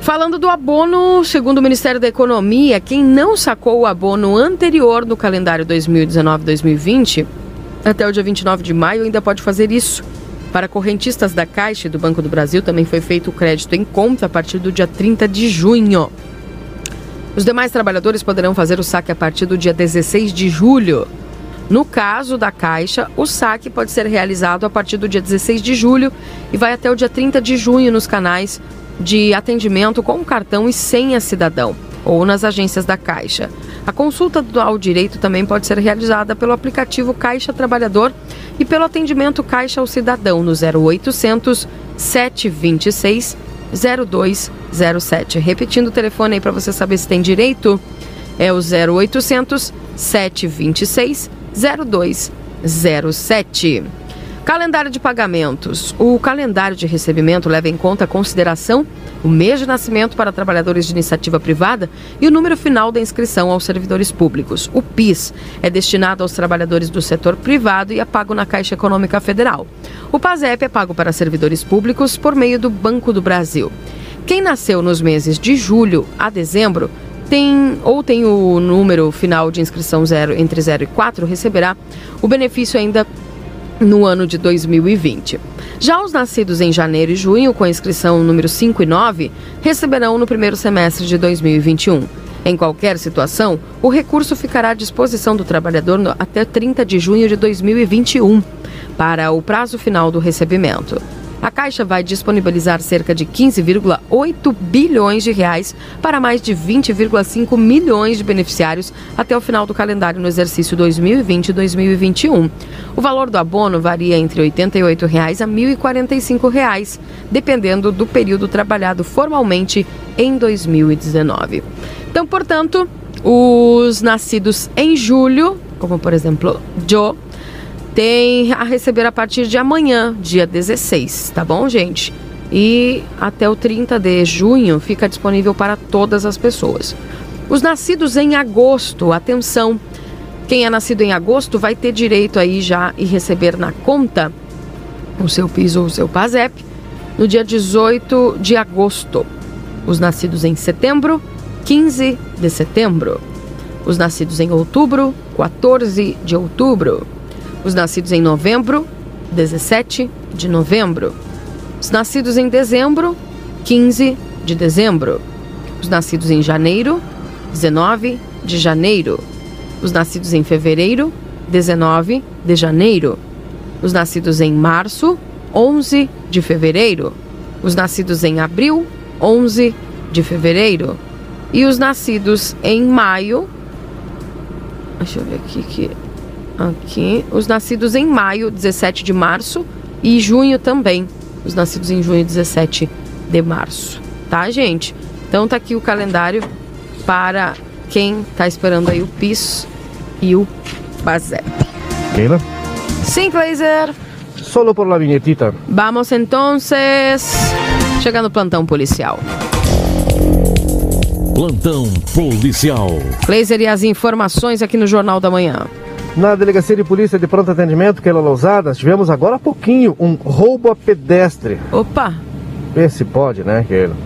Falando do abono, segundo o Ministério da Economia, quem não sacou o abono anterior no calendário 2019-2020, até o dia 29 de maio ainda pode fazer isso. Para correntistas da Caixa e do Banco do Brasil também foi feito o crédito em conta a partir do dia 30 de junho. Os demais trabalhadores poderão fazer o saque a partir do dia 16 de julho. No caso da Caixa, o saque pode ser realizado a partir do dia 16 de julho e vai até o dia 30 de junho nos canais de atendimento com cartão e senha cidadão ou nas agências da Caixa. A consulta ao direito também pode ser realizada pelo aplicativo Caixa Trabalhador e pelo atendimento Caixa ao Cidadão no 0800 726 0207. Repetindo o telefone aí para você saber se tem direito, é o 0800 726 0207. Calendário de pagamentos. O calendário de recebimento leva em conta a consideração o mês de nascimento para trabalhadores de iniciativa privada e o número final da inscrição aos servidores públicos. O PIS é destinado aos trabalhadores do setor privado e é pago na Caixa Econômica Federal. O PASEP é pago para servidores públicos por meio do Banco do Brasil. Quem nasceu nos meses de julho a dezembro tem ou tem o número final de inscrição zero entre 0 e 4 receberá o benefício ainda no ano de 2020. Já os nascidos em janeiro e junho, com inscrição número 5 e 9, receberão no primeiro semestre de 2021. Em qualquer situação, o recurso ficará à disposição do trabalhador até 30 de junho de 2021, para o prazo final do recebimento. A Caixa vai disponibilizar cerca de 15,8 bilhões de reais para mais de 20,5 milhões de beneficiários até o final do calendário no exercício 2020 e 2021. O valor do abono varia entre 88 reais a 1.045 reais, dependendo do período trabalhado formalmente em 2019. Então, portanto, os nascidos em julho, como por exemplo Joe, tem a receber a partir de amanhã, dia 16, tá bom, gente? E até o 30 de junho fica disponível para todas as pessoas. Os nascidos em agosto, atenção, quem é nascido em agosto vai ter direito aí já e receber na conta o seu piso ou o seu PASEP no dia 18 de agosto. Os nascidos em setembro, 15 de setembro. Os nascidos em outubro, 14 de outubro. Os nascidos em novembro, 17 de novembro. Os nascidos em dezembro, 15 de dezembro. Os nascidos em janeiro, 19 de janeiro. Os nascidos em fevereiro, 19 de janeiro. Os nascidos em março, 11 de fevereiro. Os nascidos em abril, 11 de fevereiro. E os nascidos em maio. Deixa eu ver aqui que Aqui, os nascidos em maio, 17 de março, e junho também. Os nascidos em junho, 17 de março. Tá, gente? Então tá aqui o calendário para quem tá esperando aí o PIS e o BASEP. Keila? Sim, Glazer. Solo por la vinhetita. Vamos entonces. Chegando no plantão policial. Plantão policial. Glazer e as informações aqui no Jornal da Manhã. Na Delegacia de Polícia de Pronto Atendimento, Keila Lousada, tivemos agora há pouquinho um roubo a pedestre. Opa! Vê se pode, né, Keila?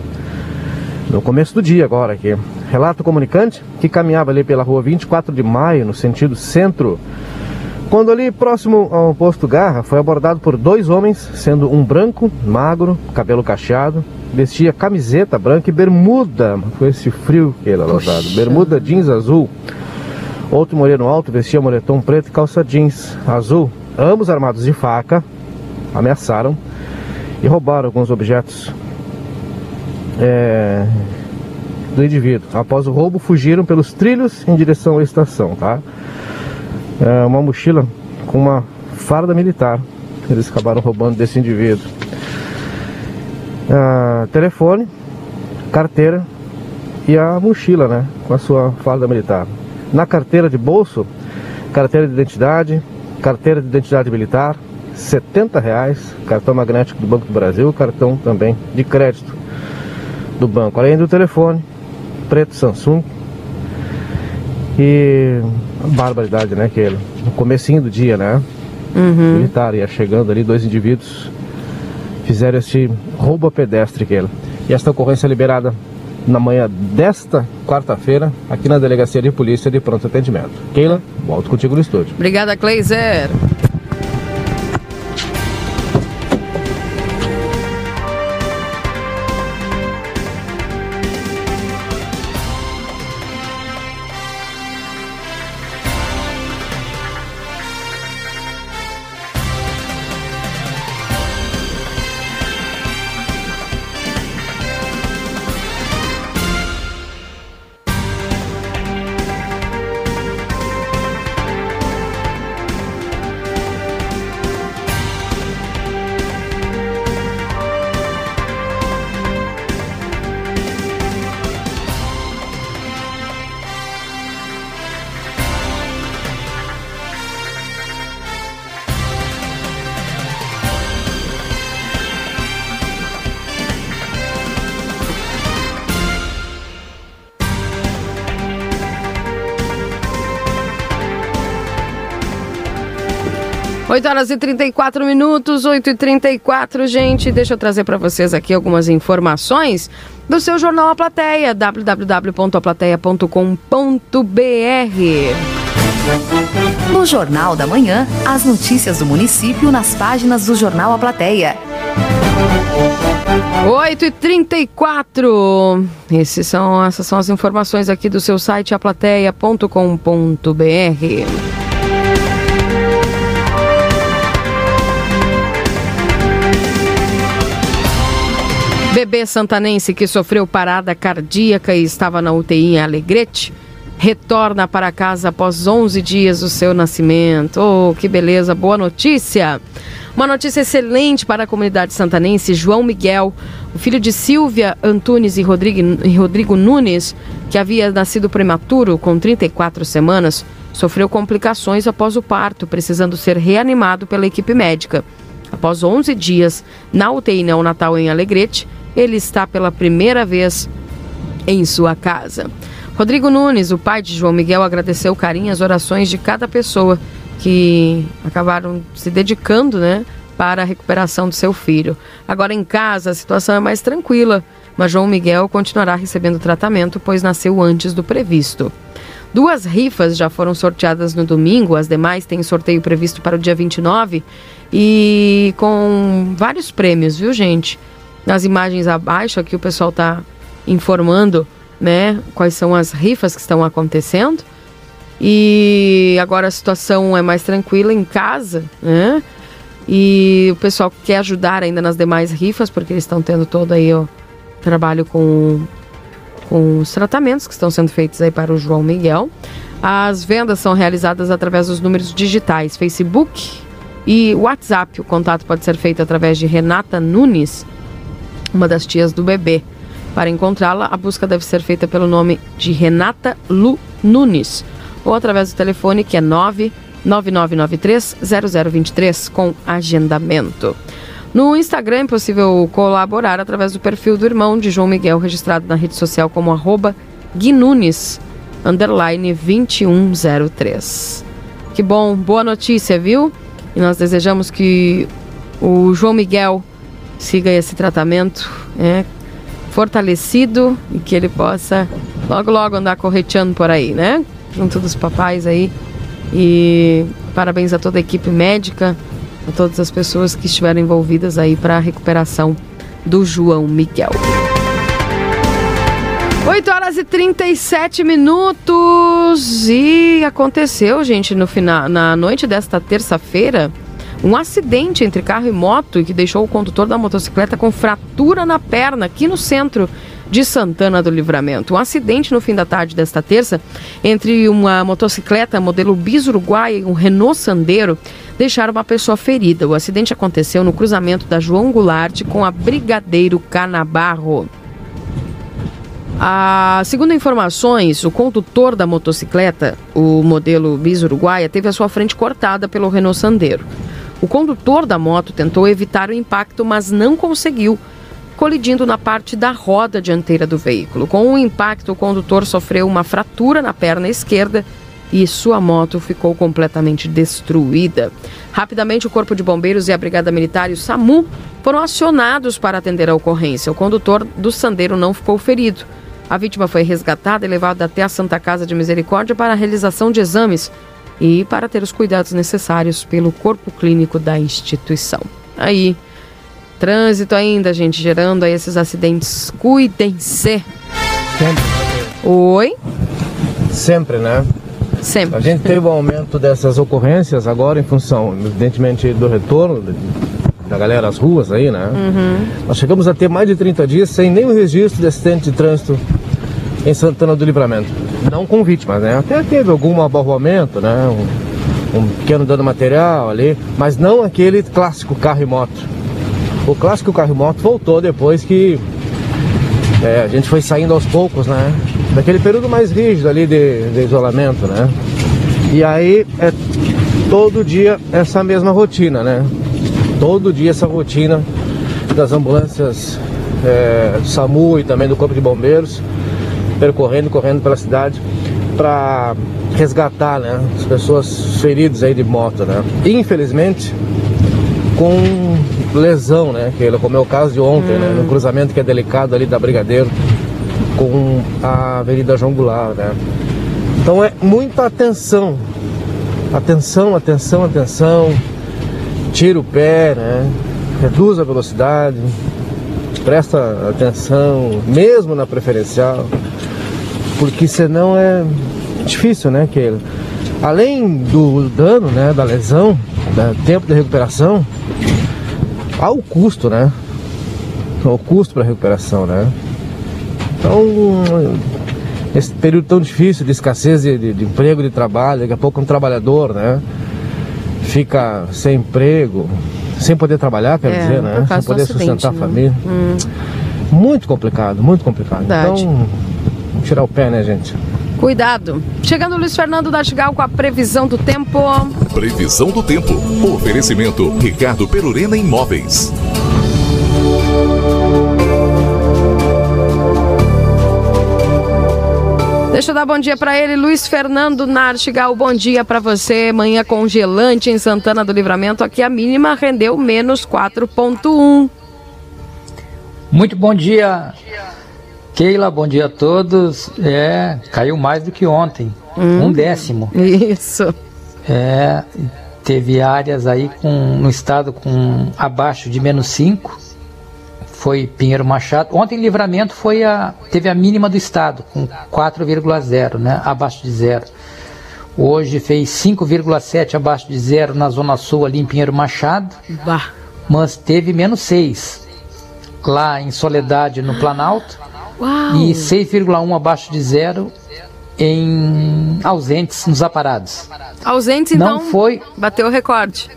No começo do dia agora aqui. Relato comunicante que caminhava ali pela rua 24 de maio, no sentido centro. Quando ali próximo ao posto Garra, foi abordado por dois homens, sendo um branco, magro, cabelo cacheado, vestia camiseta branca e bermuda, com esse frio que ele Lousada, bermuda jeans azul. Outro moreno alto vestia moletom preto e calça jeans azul. Ambos armados de faca, ameaçaram e roubaram alguns objetos é, do indivíduo. Após o roubo, fugiram pelos trilhos em direção à estação, tá? É uma mochila com uma farda militar. Eles acabaram roubando desse indivíduo. Ah, telefone, carteira e a mochila, né? Com a sua farda militar na carteira de bolso, carteira de identidade, carteira de identidade militar, 70 reais, cartão magnético do Banco do Brasil, cartão também de crédito do banco, além do telefone preto Samsung e barbaridade, né, que ele, no comecinho do dia, né, Uhum. militar ia chegando ali, dois indivíduos fizeram este roubo a pedestre que ele. E esta ocorrência é liberada na manhã desta quarta-feira, aqui na Delegacia de Polícia de Pronto Atendimento. Keila, volto contigo no estúdio. Obrigada, Kleiser. 8 horas e 34 minutos, 8 e 34, gente. Deixa eu trazer para vocês aqui algumas informações do seu jornal A Plateia, www.aplateia.com.br. No Jornal da Manhã, as notícias do município nas páginas do Jornal A Plateia. 8 e 34 Esses são, Essas são as informações aqui do seu site aplateia.com.br. Bebê santanense que sofreu parada cardíaca e estava na UTI em Alegrete retorna para casa após 11 dias do seu nascimento. Oh, que beleza, boa notícia! Uma notícia excelente para a comunidade santanense. João Miguel, o filho de Silvia Antunes e Rodrigo, Nunes, que havia nascido prematuro com 34 semanas, sofreu complicações após o parto, precisando ser reanimado pela equipe médica. Após 11 dias na UTI neonatal em Alegrete, ele está pela primeira vez em sua casa. Rodrigo Nunes, o pai de João Miguel, agradeceu o carinho as orações de cada pessoa que acabaram se dedicando, né, para a recuperação do seu filho. Agora em casa a situação é mais tranquila, mas João Miguel continuará recebendo tratamento, pois nasceu antes do previsto. Duas rifas já foram sorteadas no domingo, as demais têm sorteio previsto para o dia 29 e com vários prêmios, viu, gente? Nas imagens abaixo aqui o pessoal está informando, né, quais são as rifas que estão acontecendo. E agora a situação é mais tranquila em casa, né? E o pessoal quer ajudar ainda nas demais rifas, porque eles estão tendo todo aí o trabalho com, com os tratamentos que estão sendo feitos aí para o João Miguel. As vendas são realizadas através dos números digitais Facebook e WhatsApp. O contato pode ser feito através de Renata Nunes, uma das tias do bebê. Para encontrá-la, a busca deve ser feita pelo nome de Renata Lu Nunes ou através do telefone que é 99993-0023 com agendamento. No Instagram é possível colaborar através do perfil do irmão de João Miguel, registrado na rede social como arroba underline 2103. Que bom, boa notícia, viu? E nós desejamos que o João Miguel siga esse tratamento é, fortalecido e que ele possa logo, logo andar correteando por aí, né? Junto dos papais aí. E parabéns a toda a equipe médica, a todas as pessoas que estiveram envolvidas aí para a recuperação do João Miguel. 8 horas e 37 minutos e aconteceu, gente, no final, na noite desta terça-feira, um acidente entre carro e moto que deixou o condutor da motocicleta com fratura na perna aqui no centro de Santana do Livramento. Um acidente no fim da tarde desta terça entre uma motocicleta modelo Bis Uruguai e um Renault Sandero deixaram uma pessoa ferida. O acidente aconteceu no cruzamento da João Goulart com a Brigadeiro Canabarro. A, segundo informações, o condutor da motocicleta, o modelo Bis Uruguaia, teve a sua frente cortada pelo Renault Sandero. O condutor da moto tentou evitar o impacto, mas não conseguiu, colidindo na parte da roda dianteira do veículo. Com o impacto, o condutor sofreu uma fratura na perna esquerda e sua moto ficou completamente destruída. Rapidamente, o Corpo de Bombeiros e a Brigada Militar e o SAMU foram acionados para atender a ocorrência. O condutor do Sandeiro não ficou ferido. A vítima foi resgatada e levada até a Santa Casa de Misericórdia para a realização de exames e para ter os cuidados necessários pelo corpo clínico da instituição. Aí, trânsito ainda, gente, gerando aí esses acidentes. Cuidem-se. Sempre. Oi? Sempre, né? Sempre. A gente teve um aumento dessas ocorrências agora em função, evidentemente, do retorno da galera às ruas aí, né? Uhum. Nós chegamos a ter mais de 30 dias sem nenhum registro de acidente de trânsito em Santana do Livramento. Não com vítimas, né? Até teve algum abarroamento, né? Um, um pequeno dano material ali, mas não aquele clássico carro e moto. O clássico carro e moto voltou depois que é, a gente foi saindo aos poucos, né? Daquele período mais rígido ali de, de isolamento, né? E aí é todo dia essa mesma rotina, né? Todo dia essa rotina das ambulâncias é, SAMU e também do Corpo de Bombeiros percorrendo, correndo pela cidade para resgatar né, as pessoas feridas aí de moto, né? Infelizmente, com lesão, né? Que como é o caso de ontem, né? No cruzamento que é delicado ali da Brigadeiro com a Avenida João Goulart, né? Então é muita atenção. Atenção, atenção, atenção. Tira o pé, né? Reduz a velocidade. Presta atenção, mesmo na preferencial. Porque senão é difícil, né, Keila? Além do dano, né, da lesão, do tempo de recuperação, há o custo, né? O custo para recuperação, né? Então, esse período tão difícil de escassez de, de, de, emprego, de trabalho, daqui a pouco um trabalhador, né? Fica sem emprego, sem poder trabalhar, quer É, dizer, né? Sem poder acidente, sustentar a né? família. Hum. Muito complicado, muito complicado. Verdade. Então, tirar o pé, né, gente? Cuidado. Chegando o Luiz Fernando Dastigal com a previsão do tempo. Previsão do tempo. Oferecimento Ricardo Perurena Imóveis. Deixa eu dar bom dia para ele, Luiz Fernando Nartigal. Bom dia para você. Manhã congelante em Santana do Livramento. Aqui a mínima rendeu menos 4,1. Muito bom dia, Keila. Bom dia a todos. É, caiu mais do que ontem. Hum. Um décimo. Isso. É, teve áreas aí com, no estado com abaixo de menos 5. Foi Pinheiro Machado. Ontem Livramento foi a, teve a mínima do estado, com 4,0, né? Abaixo de zero. Hoje fez 5,7 abaixo de zero na Zona Sul, ali em Pinheiro Machado. Bah. Mas teve menos 6 lá em Soledade, no Planalto. Uau. E 6,1 abaixo de zero em ausentes nos aparados. Ausentes, então, Não foi. bateu o recorde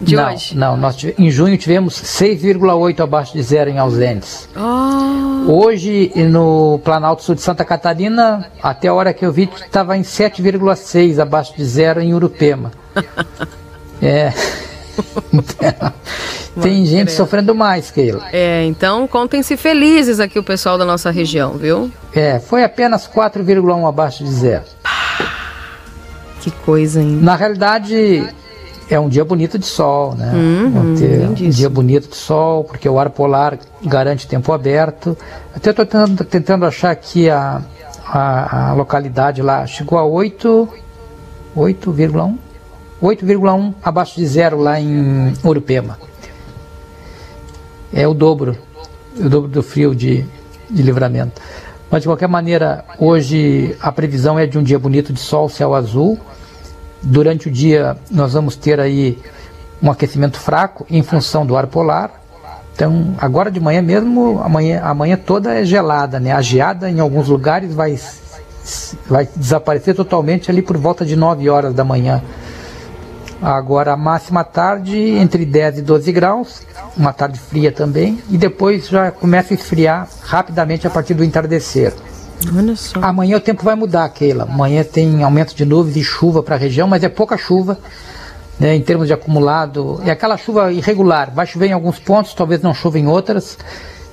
de não, hoje. Não, nós tive- em junho tivemos 6,8 abaixo de zero em ausentes. Oh. Hoje, no Planalto Sul de Santa Catarina, até a hora que eu vi, estava em 7,6 abaixo de zero em Urupema. É. Tem gente sofrendo mais, Keila. É, então contem-se felizes aqui o pessoal da nossa região, viu? É, foi apenas 4,1 abaixo de zero. Que coisa, hein? Na realidade, é um dia bonito de sol, né? Uhum, um lindíssimo. dia bonito de sol, porque o ar polar garante tempo aberto. Até estou tentando, tentando achar aqui a, a, a localidade lá. Chegou a 8, 8,1? 8,1 abaixo de zero lá em Urupema. É o dobro, o dobro do frio de, de livramento. Mas de qualquer maneira, hoje a previsão é de um dia bonito de sol, céu azul. Durante o dia nós vamos ter aí um aquecimento fraco em função do ar polar. Então, agora de manhã mesmo, amanhã, amanhã toda é gelada, né? A geada em alguns lugares vai, vai desaparecer totalmente ali por volta de 9 horas da manhã. Agora a máxima tarde entre 10 e 12 graus, uma tarde fria também, e depois já começa a esfriar rapidamente a partir do entardecer. Olha só. Amanhã o tempo vai mudar, Keila. Amanhã tem aumento de nuvens e chuva para a região, mas é pouca chuva. né, em termos de acumulado. É aquela chuva irregular, vai chover em alguns pontos, talvez não chova em outras,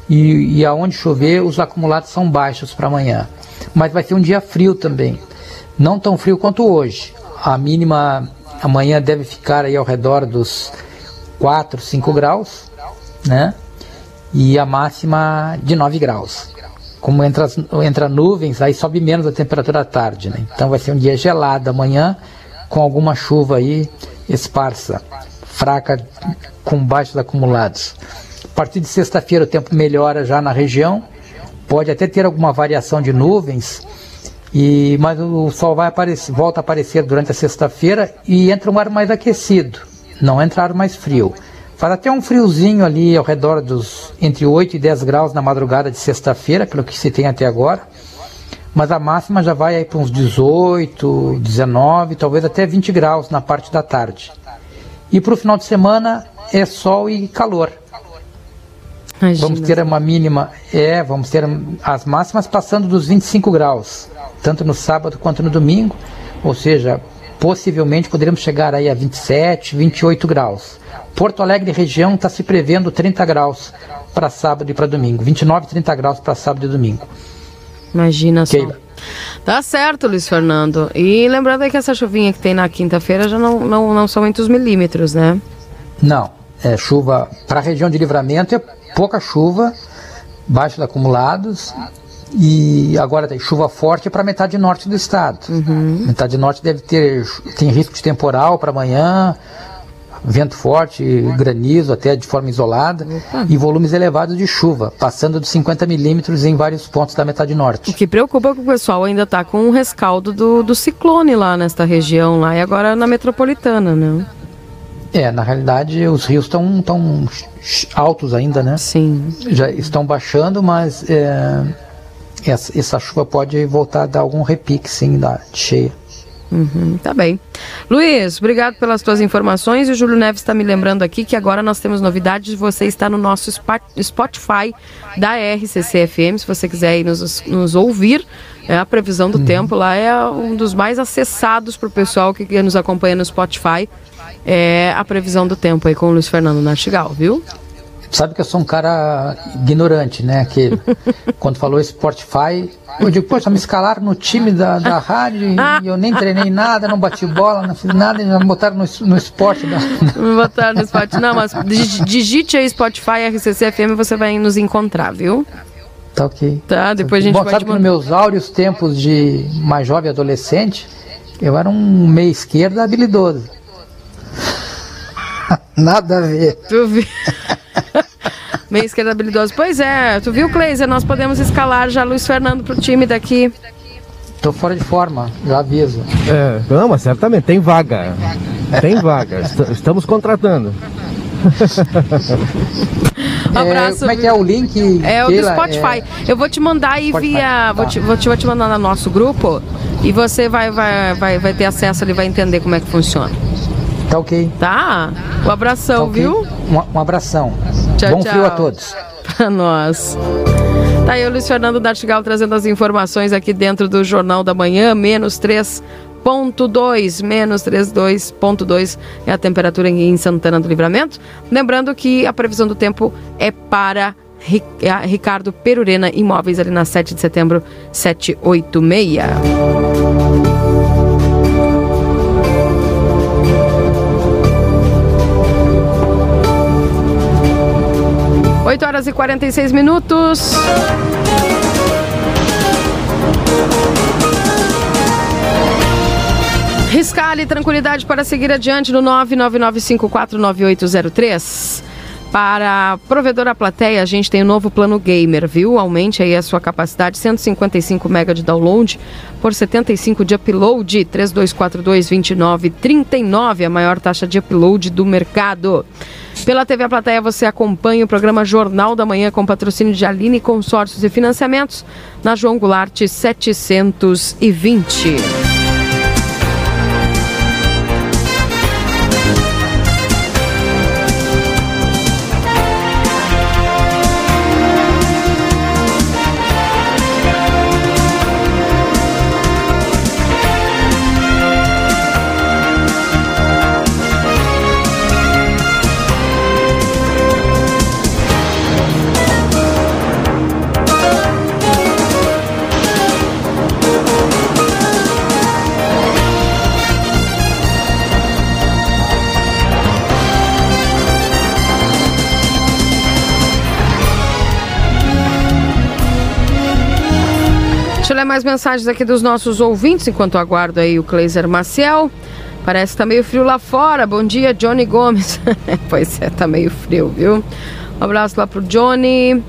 e, e aonde chover, os acumulados são baixos para amanhã. Mas vai ser um dia frio também, não tão frio quanto hoje. A mínima amanhã deve ficar aí ao redor dos 4, 5 graus, né? E a máxima de 9 graus. Como entra, entra nuvens, aí sobe menos a temperatura à tarde, né? Então vai ser um dia gelado amanhã, com alguma chuva aí esparsa, fraca, com baixos acumulados. A partir de sexta-feira o tempo melhora já na região, pode até ter alguma variação de nuvens, e, mas o sol vai aparecer, volta a aparecer durante a sexta-feira e entra um ar mais aquecido, não entra ar mais frio. Faz até um friozinho ali ao redor dos entre 8 e 10 graus na madrugada de sexta-feira, pelo que se tem até agora. Mas a máxima já vai aí para uns 18, 19, talvez até 20 graus na parte da tarde. E para o final de semana é sol e calor. Imagina. Vamos ter uma mínima, é, vamos ter as máximas passando dos 25 graus, tanto no sábado quanto no domingo, ou seja, possivelmente poderemos chegar aí a 27, 28 graus. Porto Alegre região está se prevendo 30 graus para sábado e para domingo, 29, 30 graus para sábado e domingo. Imagina só. Keila. Tá certo, Luiz Fernando. E lembrando aí que essa chuvinha que tem na quinta-feira já não, não, não são muitos milímetros, né? Não, é chuva para a região de livramento é pouca chuva, baixos acumulados. E agora tem chuva forte para metade norte do estado. Uhum. Metade norte deve ter tem risco de temporal para amanhã, vento forte, granizo até de forma isolada e volumes elevados de chuva, passando de 50 milímetros em vários pontos da metade norte. O que preocupa é que o pessoal ainda está com o rescaldo do, do ciclone lá nesta região lá e agora na metropolitana, né? É, na realidade os rios estão tão altos ainda, né? Sim. Já estão baixando, mas é, essa, essa, chuva pode voltar a dar algum repique, sim, da cheia. Uhum, tá bem. Luiz, obrigado pelas tuas informações. E o Júlio Neves está me lembrando aqui que agora nós temos novidades. Você está no nosso Spotify da RCC-FM. Se você quiser nos, nos ouvir, é a previsão do uhum. tempo lá é um dos mais acessados para o pessoal que nos acompanha no Spotify é a previsão do tempo aí com o Luiz Fernando Nartigal, viu? Sabe que eu sou um cara ignorante, né? Que quando falou Spotify, eu digo, poxa, me escalaram no time da, da rádio e eu nem treinei nada, não bati bola, não fiz nada, me botaram no, no esporte. Da... Me botaram no esporte. Não, mas digite aí Spotify RCC FM você vai nos encontrar, viu? Tá ok. Tá, depois a gente Bom, sabe que nos meus áureos tempos de mais jovem adolescente, eu era um meia esquerda habilidoso. Nada a ver. Tu viu? Meia esquerda habilidoso. Pois é, tu viu, Cleiser? Nós podemos escalar já Luiz Fernando pro time daqui. Tô fora de forma, já aviso. É, não, mas certamente tem vaga. Tem vaga. Estamos contratando. Um abraço. É, como é que é o link? É o do Spotify. É... Eu vou te mandar aí Spotify. via. Tá. Vou, te, vou, te, vou te mandar no nosso grupo e você vai, vai, vai, vai ter acesso ali, vai entender como é que funciona. Tá ok. Tá? Um abração, tá okay. viu? Um, um abração. Tchau, Bom tchau. frio a todos. Pra nós. Tá aí o Luiz Fernando Nartigal trazendo as informações aqui dentro do Jornal da Manhã, menos 3.2, menos 32.2 é a temperatura em Santana do Livramento. Lembrando que a previsão do tempo é para Ricardo Perurena Imóveis ali na 7 de setembro, 786. 8 horas e 46 minutos. Riscale tranquilidade para seguir adiante no 999549803. Para provedora plateia, a gente tem o um novo plano gamer, viu? Aumente aí a sua capacidade, 155 MB de download por 75 de upload, 3242-2939, a maior taxa de upload do mercado. Pela TV A Plateia você acompanha o programa Jornal da Manhã com patrocínio de Aline Consórcios e Financiamentos na João Goulart 720. Mais mensagens aqui dos nossos ouvintes, enquanto aguardo aí o Kleiser Maciel. Parece que tá meio frio lá fora. Bom dia, Johnny Gomes. pois é, tá meio frio, viu? Um abraço lá pro Johnny.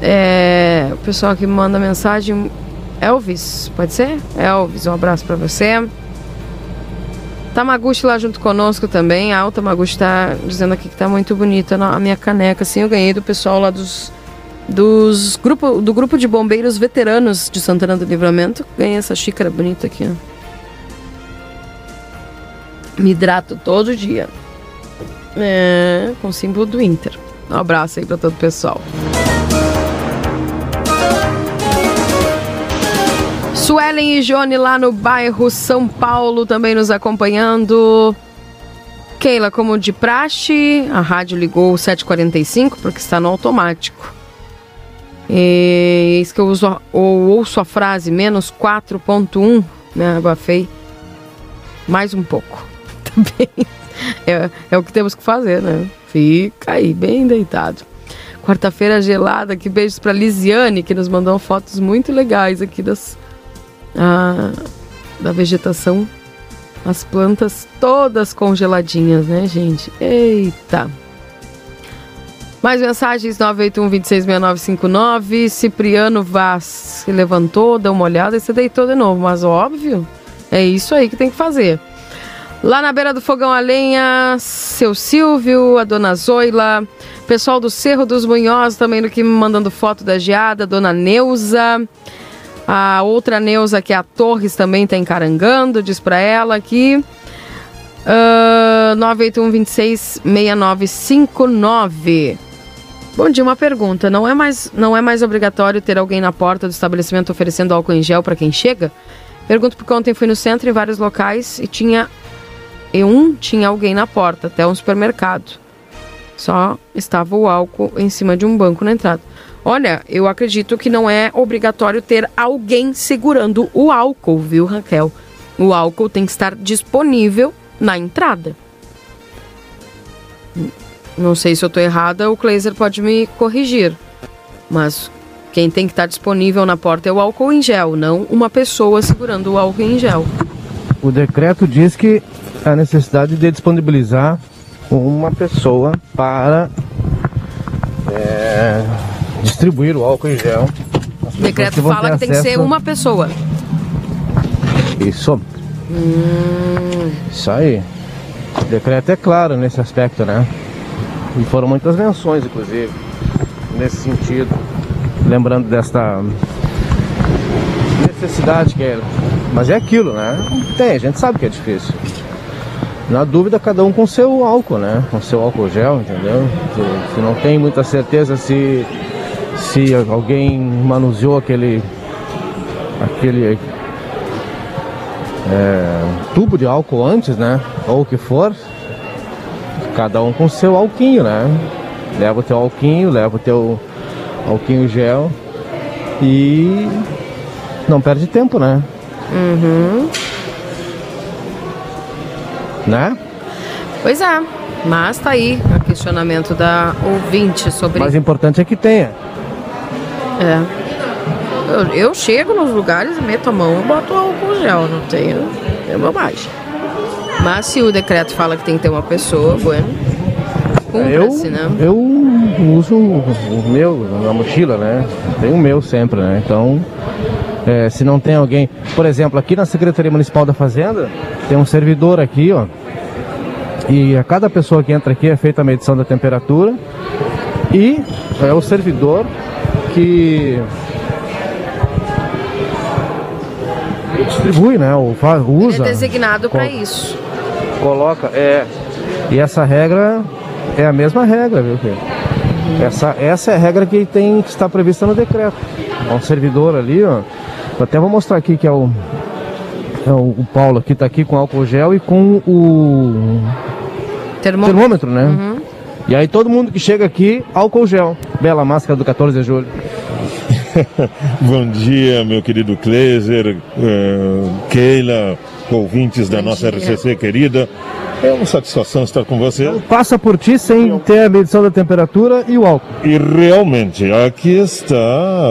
É, o pessoal que manda mensagem. Elvis, pode ser? Elvis, um abraço para você. Tamaguchi lá junto conosco também. A Tamaguchi tá dizendo aqui que tá muito bonita a minha caneca. Assim, eu ganhei do pessoal lá dos, dos grupo, do grupo de bombeiros veteranos de Santana do Livramento. Ganhei essa xícara bonita aqui, ó. Me hidrato todo dia. É, com o símbolo do Inter. Um abraço aí para todo o pessoal. Suelen e Johnny lá no bairro São Paulo também nos acompanhando. Keila, como de praxe, a rádio ligou 745 porque está no automático. Eis que eu uso, ou ouço a frase menos 4.1, né, abafei mais um pouco. Também é, é o que temos que fazer, né? Fica aí, bem deitado. Quarta-feira gelada, que beijos para Lisiane, que nos mandou fotos muito legais aqui das, a, da vegetação, as plantas todas congeladinhas, né, gente? Eita! Mais mensagens 981-266959. Cipriano Vaz se levantou, deu uma olhada e se deitou de novo. Mas óbvio, é isso aí que tem que fazer. Lá na beira do fogão a lenha, seu Silvio, a dona Zoila, pessoal do Cerro dos Munhoz também no que me mandando foto da geada, dona Neuza. A outra Neuza, que é a Torres, também está encarangando, diz para ela aqui. Uh, 981-26-6959. Bom dia, uma pergunta. Não é, mais, não é mais obrigatório ter alguém na porta do estabelecimento oferecendo álcool em gel para quem chega? Pergunto porque ontem fui no centro em vários locais e tinha. E um tinha alguém na porta, até um supermercado. Só estava o álcool em cima de um banco na entrada. Olha, eu acredito que não é obrigatório ter alguém segurando o álcool, viu, Raquel? O álcool tem que estar disponível na entrada. Não sei se eu estou errada, o Kleiser pode me corrigir. Mas quem tem que estar disponível na porta é o álcool em gel, não uma pessoa segurando o álcool em gel. O decreto diz que a necessidade de disponibilizar uma pessoa para é, distribuir o álcool em gel. O decreto que fala que tem que ser uma pessoa. Isso. Hum. Isso aí. O decreto é claro nesse aspecto, né? E foram muitas menções, inclusive, nesse sentido. Lembrando desta necessidade que é. Mas é aquilo, né? Tem, a gente sabe que é difícil. Na dúvida, cada um com seu álcool, né? Com seu álcool gel, entendeu? Se, se não tem muita certeza se, se alguém manuseou aquele, aquele é, tubo de álcool antes, né? Ou o que for, cada um com seu alquinho, né? Leva o teu alquinho, leva o teu alquinho gel e não perde tempo, né? Uhum. Né? Pois é, mas tá aí o questionamento da ouvinte sobre. O mais importante é que tenha. É. Eu, eu chego nos lugares, meto a mão e boto álcool gel, não tenho, tenho bobagem. Mas se o decreto fala que tem que ter uma pessoa, bueno, Eu, né? eu uso o meu na mochila, né? Tenho o meu sempre, né? Então, é, se não tem alguém, por exemplo, aqui na Secretaria Municipal da Fazenda, tem um servidor aqui, ó. E a cada pessoa que entra aqui é feita a medição da temperatura e é o servidor que distribui, né? Ou usa. É designado para isso. Coloca, é. E essa regra é a mesma regra, viu, filho? Essa, essa é a regra que tem que está prevista no decreto. É um servidor ali, ó. Eu até vou mostrar aqui que é o. É o, o Paulo aqui tá aqui com álcool gel e com o Termômetro. termômetro, né? Uhum. E aí todo mundo que chega aqui, álcool gel. Bela máscara do 14 de julho. Bom dia, meu querido Kleiser, eh, Keila, ouvintes da nossa dia. RCC querida. É uma satisfação estar com você. Passa por ti sem ter a medição da temperatura e o álcool. E realmente, aqui está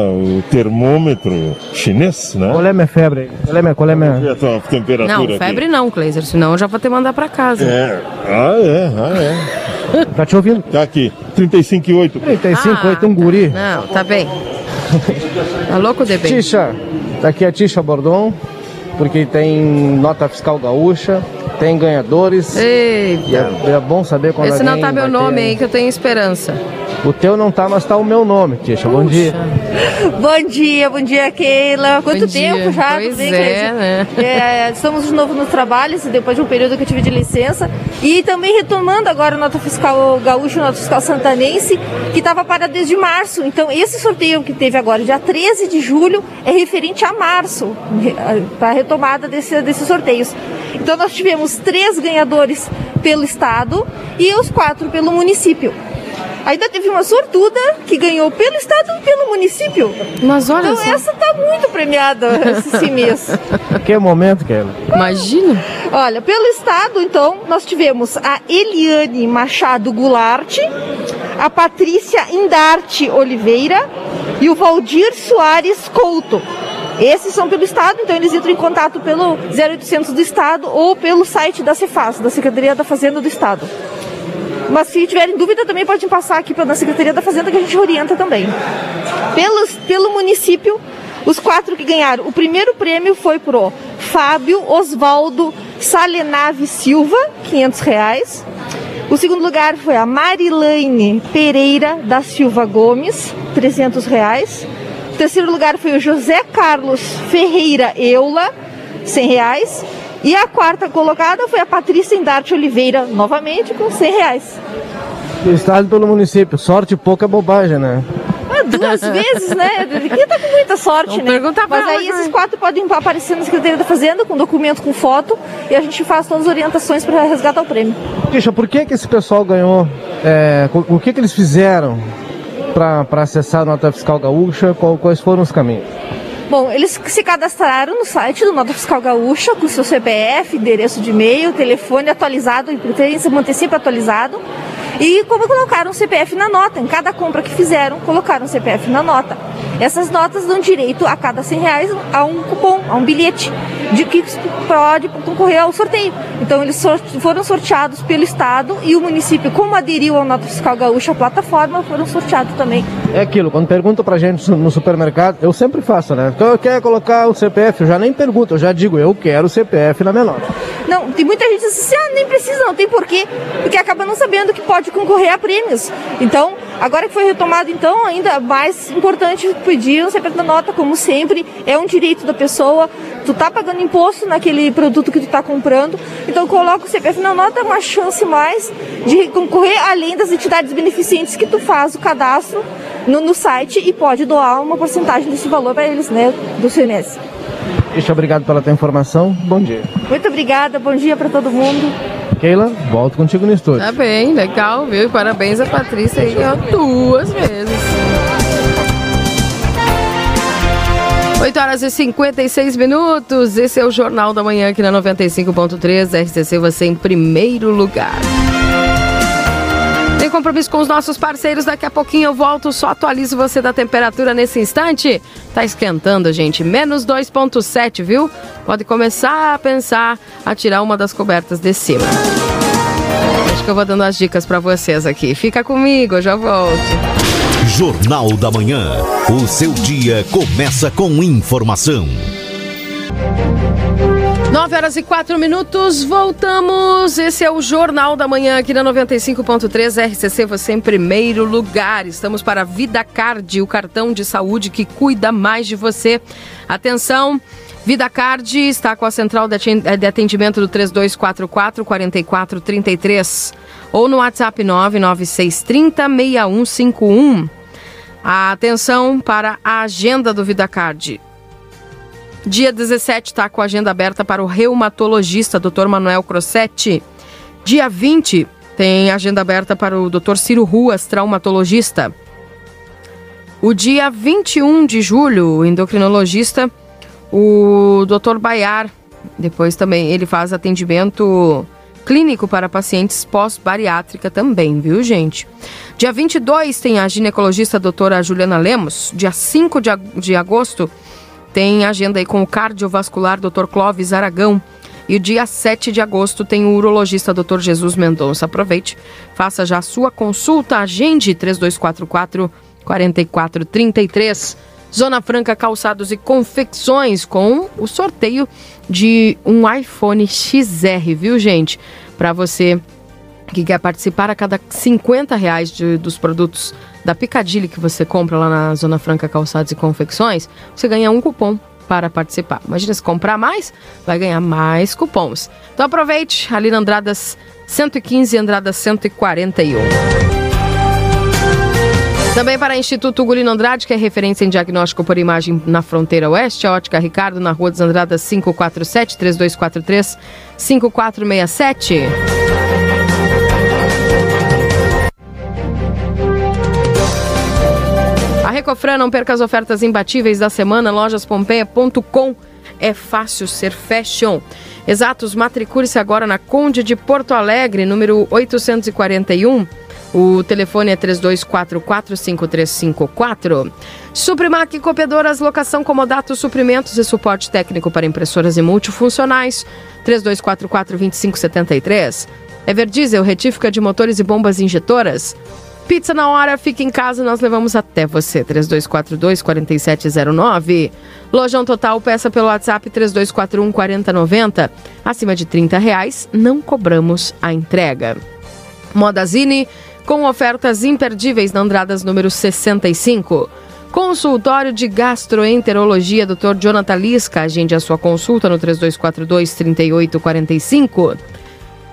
o termômetro chinês, né? Qual é a minha febre? Qual é a minha, qual é a minha... E a tua temperatura Não, aqui? febre não, Kleiser, senão eu já vou ter que mandar pra casa. É. Ah, é, ah, é. Tá te ouvindo? Tá aqui, 35,8. 35, Ah, 8, um guri. Não, tá bem. Tá louco, Debê? Tisha, aqui é a Tisha Bordon, porque tem nota fiscal gaúcha, tem ganhadores. Eita. E é, é bom saber quando Esse não tá meu nome ter- aí, que eu tenho esperança. O teu não tá, mas tá o meu nome, Tisha. Bom dia. Bom dia, bom dia, Keila. Quanto Bom dia. tempo já? Pois é, né? É, estamos de novo nos trabalhos, depois de um período que eu tive de licença. E também retomando agora a nota fiscal gaúcho, nota fiscal santanense, que estava parada desde março. Então, esse sorteio que teve agora, dia 13 de julho, é referente a março, para a retomada desse, desses sorteios. Então, nós tivemos três ganhadores pelo estado e os quatro pelo município. Ainda teve uma sortuda que ganhou pelo estado e pelo município. Mas olha Então só. essa tá muito premiada esse mês. Que momento, Keila. Imagina. Olha, pelo estado, então, nós tivemos a Eliane Machado Goulart, a Patrícia Indarte Oliveira e o Valdir Soares Couto. Esses são pelo estado, então eles entram em contato pelo 0800 do estado ou pelo site da Cefaz, da Secretaria da Fazenda do Estado. Mas se tiverem dúvida, também podem passar aqui pela Secretaria da Fazenda que a gente orienta também. Pelos, pelo município, os quatro que ganharam. O primeiro prêmio foi pro Fábio Osvaldo Salenave Silva, 500 reais. O segundo lugar foi a Marilane Pereira da Silva Gomes, 300 reais. O terceiro lugar foi o José Carlos Ferreira Eula, 100 reais. E a quarta colocada foi a Patrícia Indarte Oliveira, novamente, com 100 reais. Do estado pelo município. Sorte pouca bobagem, né? Ah, duas vezes, né? Quem tá com muita sorte, Vamos né? perguntar Mas aí esses quatro podem aparecer na Secretaria da Fazenda com documento, com foto, e a gente faz todas as orientações para resgatar o prêmio. Tisha, por que que esse pessoal ganhou? É, o que que eles fizeram para acessar a nota fiscal gaúcha? Qual- quais foram os caminhos? Bom, eles se cadastraram no site do Nota Fiscal Gaúcha com seu CPF, endereço de e-mail, telefone atualizado, preferência manter sempre atualizado. E como colocaram o CPF na nota, em cada compra que fizeram, colocaram o CPF na nota. Essas notas dão direito a cada 100 reais a um cupom, a um bilhete, de que pode concorrer ao sorteio. Então eles foram sorteados pelo Estado e o município, como aderiu ao Nota Fiscal Gaúcha, a plataforma, foram sorteados também. É aquilo, quando perguntam pra gente no supermercado, eu sempre faço, né? Então eu quero colocar o CPF, eu já nem pergunto, eu já digo, eu quero o CPF na nota. Não, tem muita gente que diz assim, ah, nem precisa, não tem porquê, porque acaba não sabendo que pode concorrer a prêmios. Então, agora que foi retomado, então, ainda mais importante pedir um CPF na nota, como sempre, é um direito da pessoa, tu tá pagando imposto naquele produto que tu tá comprando, então coloca o CPF na nota, é uma chance mais de concorrer além das entidades beneficentes que tu faz o cadastro no, no site e pode doar uma porcentagem desse valor para eles, né, do CMS. Tisha, obrigado pela tua informação, bom dia. Muito obrigada, bom dia para todo mundo. Keila, volto contigo no estúdio. Tá bem, legal, viu? E Parabéns a Patrícia aí, ganhou duas vezes. 8 horas e 56 minutos. Esse é o Jornal da Manhã aqui na 95.3 RCC, você em primeiro lugar. Compromisso com os nossos parceiros. Daqui a pouquinho eu volto, só atualizo você da temperatura nesse instante. Tá esquentando, gente. Menos 2,7, viu? Pode começar a pensar a tirar uma das cobertas de cima. Acho que eu vou dando as dicas para vocês aqui. Fica comigo, eu já volto. Jornal da Manhã. O seu dia começa com informação. 9 horas e 4 minutos, voltamos. Esse é o Jornal da Manhã aqui na 95.3 RCC, você em primeiro lugar. Estamos para a Vida Card, o cartão de saúde que cuida mais de você. Atenção, Vida Card está com a central de aten- de atendimento do 3244 4433 ou no WhatsApp 99630 6151. Atenção para a agenda do Vida Card. Dia 17 está com a agenda aberta para o reumatologista Dr. Manuel Crossetti. Dia 20 tem agenda aberta para o Dr. Ciro Ruas, traumatologista. O dia 21 de julho, o endocrinologista, o Dr. Baiar. Depois também ele faz atendimento clínico para pacientes pós-bariátrica também, viu, gente? Dia 22 tem a ginecologista doutora Juliana Lemos. Dia 5 de, de agosto tem agenda aí com o cardiovascular Dr. Clóvis Aragão. E o dia 7 de agosto tem o urologista Dr. Jesus Mendonça. Aproveite, faça já a sua consulta, agende 3244 4433. Zona Franca Calçados e Confecções com o sorteio de um iPhone XR, viu, gente? Para você que quer participar a cada 50 reais de, dos produtos da Picadilly que você compra lá na Zona Franca Calçados e Confecções, você ganha um cupom para participar. Imagina se comprar mais, vai ganhar mais cupons. Então aproveite, ali na Andradas 115 e Andradas 141. Também para o Instituto Gulino Andrade, que é referência em diagnóstico por imagem na fronteira oeste, a Ótica Ricardo, na Rua dos Andradas 547 Recofran não perca as ofertas imbatíveis da semana, lojaspompeia.com. É fácil ser fashion. Exatos, matricule-se agora na Conde de Porto Alegre, número 841 o telefone é 3244-5354. Suprimac Copiadoras, locação, comodato, suprimentos e suporte técnico para impressoras e multifuncionais. 3244-2573. Everdiesel, retífica de motores e bombas injetoras. Pizza na hora, fica em casa, nós levamos até você. 3242-4709. Lojão Total, peça pelo WhatsApp 3241-4090. Acima de 30 reais, não cobramos a entrega. Modazine com ofertas imperdíveis na Andradas número 65. Consultório de Gastroenterologia, Dr. Jonathan Lisca. Agende a sua consulta no 3242-3845.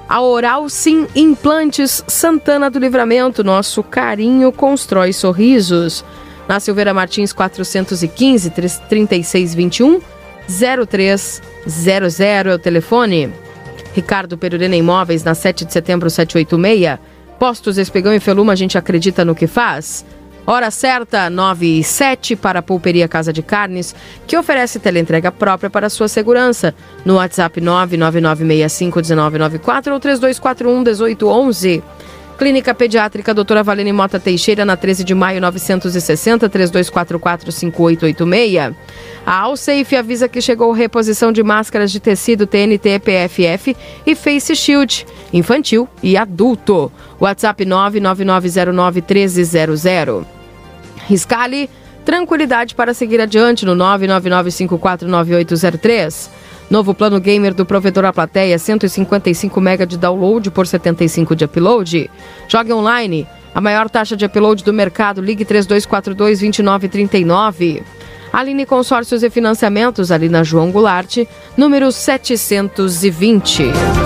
A Oral Sim Implantes Santana do Livramento. Nosso carinho constrói sorrisos. Na Silveira Martins 415 3621 0300 é o telefone. Ricardo Perurena Imóveis na 7 de setembro 786. Postos Espigão e Feluma, a gente acredita no que faz? Hora certa, 9 e 7 para a Pulperia Casa de Carnes, que oferece teleentrega própria para sua segurança. No WhatsApp 999651994 ou 3241-1811. Clínica Pediátrica Doutora Valene Mota Teixeira, na 13 de maio 960, 3244-5886. A Alsafe avisa que chegou reposição de máscaras de tecido TNT, PFF e Face Shield, infantil e adulto. WhatsApp 999091300. Riscale, tranquilidade para seguir adiante no 999549803. Novo plano gamer do provedor A Plateia, 155 MB de download por 75 de upload. Jogue online, a maior taxa de upload do mercado. Ligue 3242 2939. Aline Consórcios e Financiamentos, ali na João Goulart, número 720.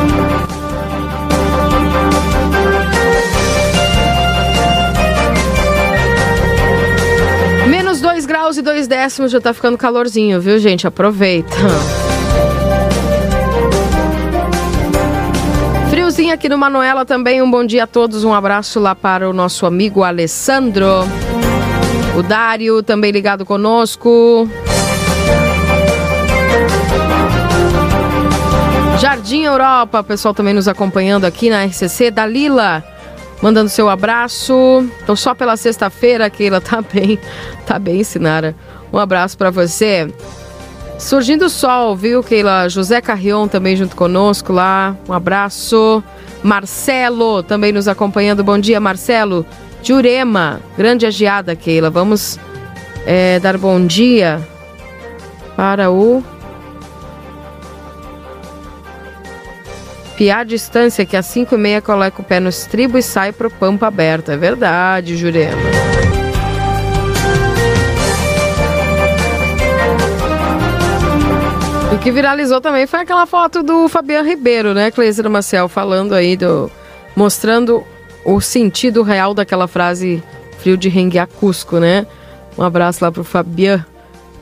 E 2 décimos, já tá ficando calorzinho, viu, gente? Aproveita. Friozinho aqui no Manuela também. Um bom dia a todos. Um abraço lá para o nosso amigo Alessandro. O Dário também ligado conosco. Jardim Europa, pessoal também nos acompanhando aqui na RCC. Dalila, mandando seu abraço. Tô só pela sexta-feira, Keila, tá bem, tá bem, Sinara. Um abraço para você. Surgindo o sol, viu, Keila? José Carrion também junto conosco lá. Um abraço. Marcelo também nos acompanhando. Bom dia, Marcelo. Jurema, grande agiada, Keila. Vamos é, dar bom dia para o. Piar distância, que às 5 e meia coloca o pé no estribo e sai pro pampa aberto. É verdade, Jurema. O que viralizou também foi aquela foto do Fabiano Ribeiro, né, Cleiser Marcel, falando aí do. mostrando o sentido real daquela frase frio de renguear Cusco, né? Um abraço lá pro Fabiano.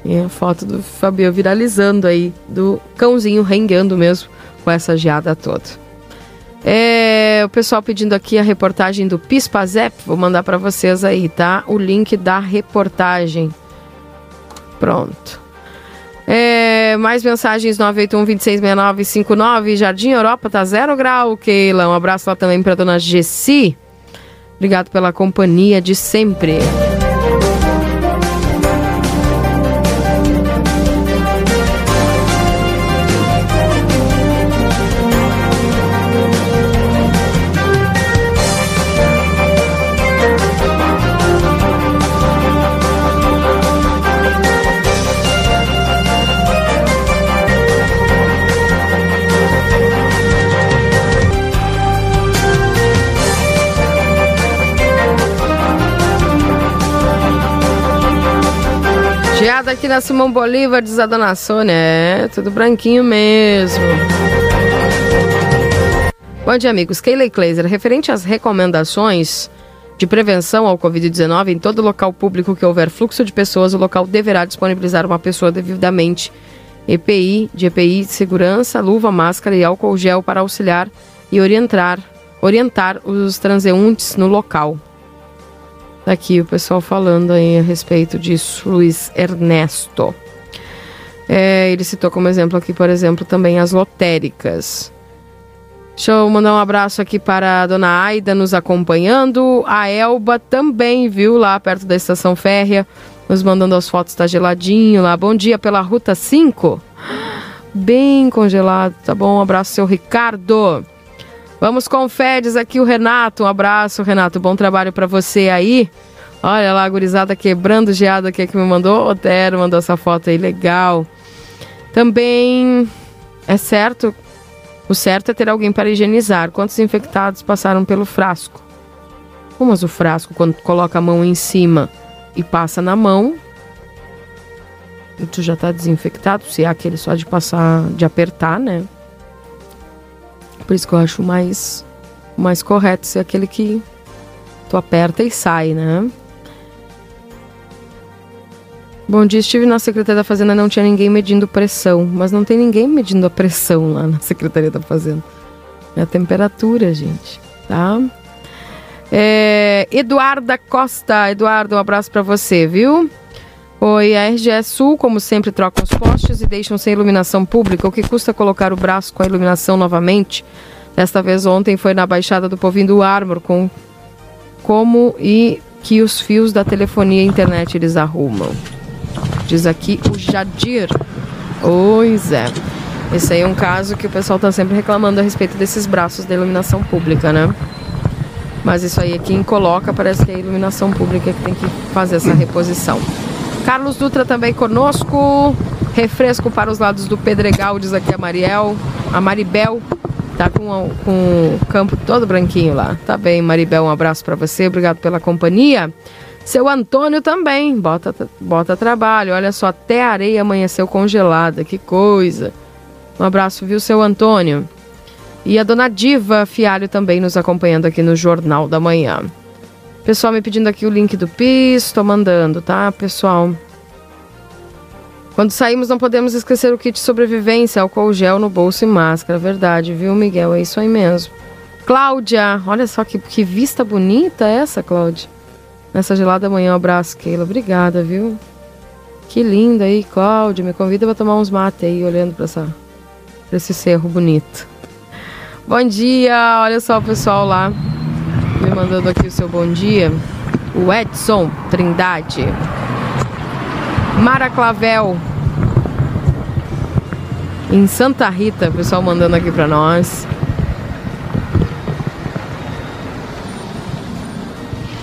E a foto do Fabiano viralizando aí, do cãozinho rengueando mesmo com essa geada toda. É, o pessoal pedindo aqui a reportagem do Pispazep, vou mandar para vocês aí, tá? O link da reportagem. Pronto. É, mais mensagens 981-266959. Jardim Europa tá zero grau, Keila. Um abraço lá também para dona Gessi. Obrigado pela companhia de sempre. Na Simão Bolívar, diz a dona Sônia. É, tudo branquinho mesmo. Bom dia, amigos. Keila Kleiser, referente às recomendações de prevenção ao Covid-19, em todo local público que houver fluxo de pessoas, o local deverá disponibilizar uma pessoa devidamente EPI, de EPI de segurança, luva, máscara e álcool gel para auxiliar e orientar, orientar os transeuntes no local. Tá aqui o pessoal falando aí a respeito disso, Luiz Ernesto. É, ele citou como exemplo aqui, por exemplo, também as lotéricas. Deixa eu mandar um abraço aqui para a dona Aida nos acompanhando. A Elba também, viu, lá perto da estação férrea, nos mandando as fotos, tá geladinho lá. Bom dia pela Ruta 5. Bem congelado, tá bom? Um abraço, seu Ricardo. Vamos com Fedes aqui, o Renato. Um abraço, Renato. Bom trabalho para você aí. Olha lá, a gurizada quebrando geada aqui que me mandou. Otero mandou essa foto aí, legal. Também é certo, o certo é ter alguém para higienizar. Quantos infectados passaram pelo frasco? Mas o frasco, quando coloca a mão em cima e passa na mão, tu já tá desinfectado, se é aquele só de passar, de apertar, né? Por isso que eu acho mais, mais correto ser aquele que tu aperta e sai, né? Bom dia, estive na Secretaria da Fazenda, não tinha ninguém medindo pressão, mas não tem ninguém medindo a pressão lá na Secretaria da Fazenda. É a temperatura, gente, tá? É, Eduarda Costa, Eduardo, um abraço para você, viu? Oi, a RGE Sul, como sempre, troca os postes e deixam sem iluminação pública. O que custa colocar o braço com a iluminação novamente? Desta vez ontem foi na Baixada do Povinho do Armor, com como e que os fios da telefonia e internet eles arrumam. Diz aqui o Jadir. Pois é. Esse aí é um caso que o pessoal está sempre reclamando a respeito desses braços da iluminação pública, né? Mas isso aí é quem coloca, parece que é a iluminação pública que tem que fazer essa reposição. Carlos Dutra também conosco. Refresco para os lados do Pedregal, diz aqui a Mariel. A Maribel tá com, com o campo todo branquinho lá. Tá bem, Maribel, um abraço para você. Obrigado pela companhia. Seu Antônio também, bota, bota trabalho. Olha só, até a areia amanheceu congelada, que coisa. Um abraço, viu, seu Antônio? E a dona Diva Fialho também nos acompanhando aqui no Jornal da Manhã. Pessoal me pedindo aqui o link do PIS, tô mandando, tá, pessoal? Quando saímos não podemos esquecer o kit sobrevivência, álcool gel no bolso e máscara. Verdade, viu, Miguel? É isso aí mesmo. Cláudia, olha só que, que vista bonita essa, Cláudia. Nessa gelada manhã, um abraço, Keila. Obrigada, viu? Que linda aí, Cláudia. Me convida para tomar uns mate aí, olhando para essa, esse cerro bonito. Bom dia, olha só o pessoal lá mandando aqui o seu bom dia. O Edson Trindade. Mara Clavel. Em Santa Rita, o pessoal mandando aqui para nós.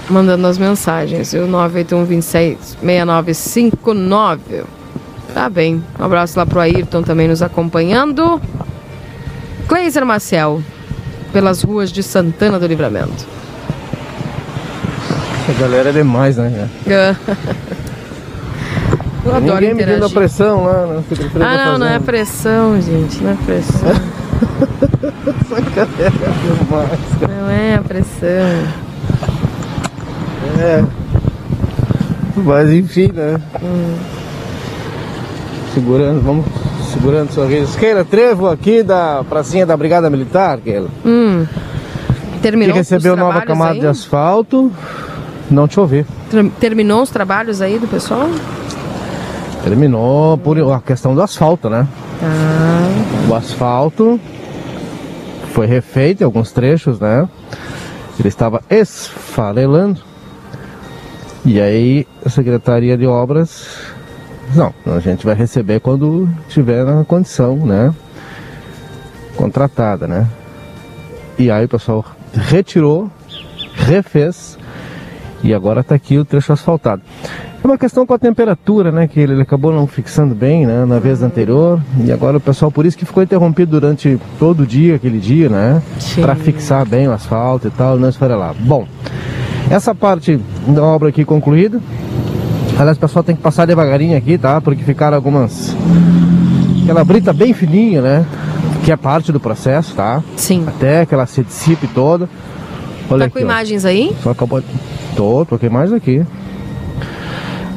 mandando as mensagens. O 981 26 6959. Tá bem. Um abraço lá pro Ayrton também nos acompanhando. Cleiser Marcel, pelas ruas de Santana do Livramento. A galera é demais, né? Eu adoro Ninguém interagir. medindo a pressão lá na Secretaria Ah, não, não é pressão, gente. Não é pressão. Essa galera é demais, cara. Não é a pressão. É. Mas enfim, né? Segurando, vamos segurando sorrisos. Keila Trevo aqui da pracinha da Brigada Militar, Keila. Hum. Que Terminou recebeu os nova camada aí? de asfalto. Não chover. Terminou os trabalhos aí do pessoal? Terminou por a questão do asfalto, né? Ah. O asfalto foi refeito em alguns trechos, né? Ele estava esfarelando. E aí a Secretaria de Obras, não, a gente vai receber quando tiver na condição, né? Contratada, né? E aí o pessoal retirou, refez e agora está aqui o trecho asfaltado. É uma questão com a temperatura, né? Que ele acabou não fixando bem, né? Na vez anterior. E agora o pessoal, por isso que ficou interrompido durante todo o dia, aquele dia, né? Para fixar bem o asfalto e tal, não esfarelar. Bom, essa parte da obra aqui concluída. Aliás, o pessoal tem que passar devagarinho aqui, tá? Porque ficaram algumas. Aquela brita bem fininha, né? Que é parte do processo, tá? Sim. Até que ela se dissipe toda. Olha Tá aqui, com ó. imagens aí? Só acabou. Tô, toquei mais aqui.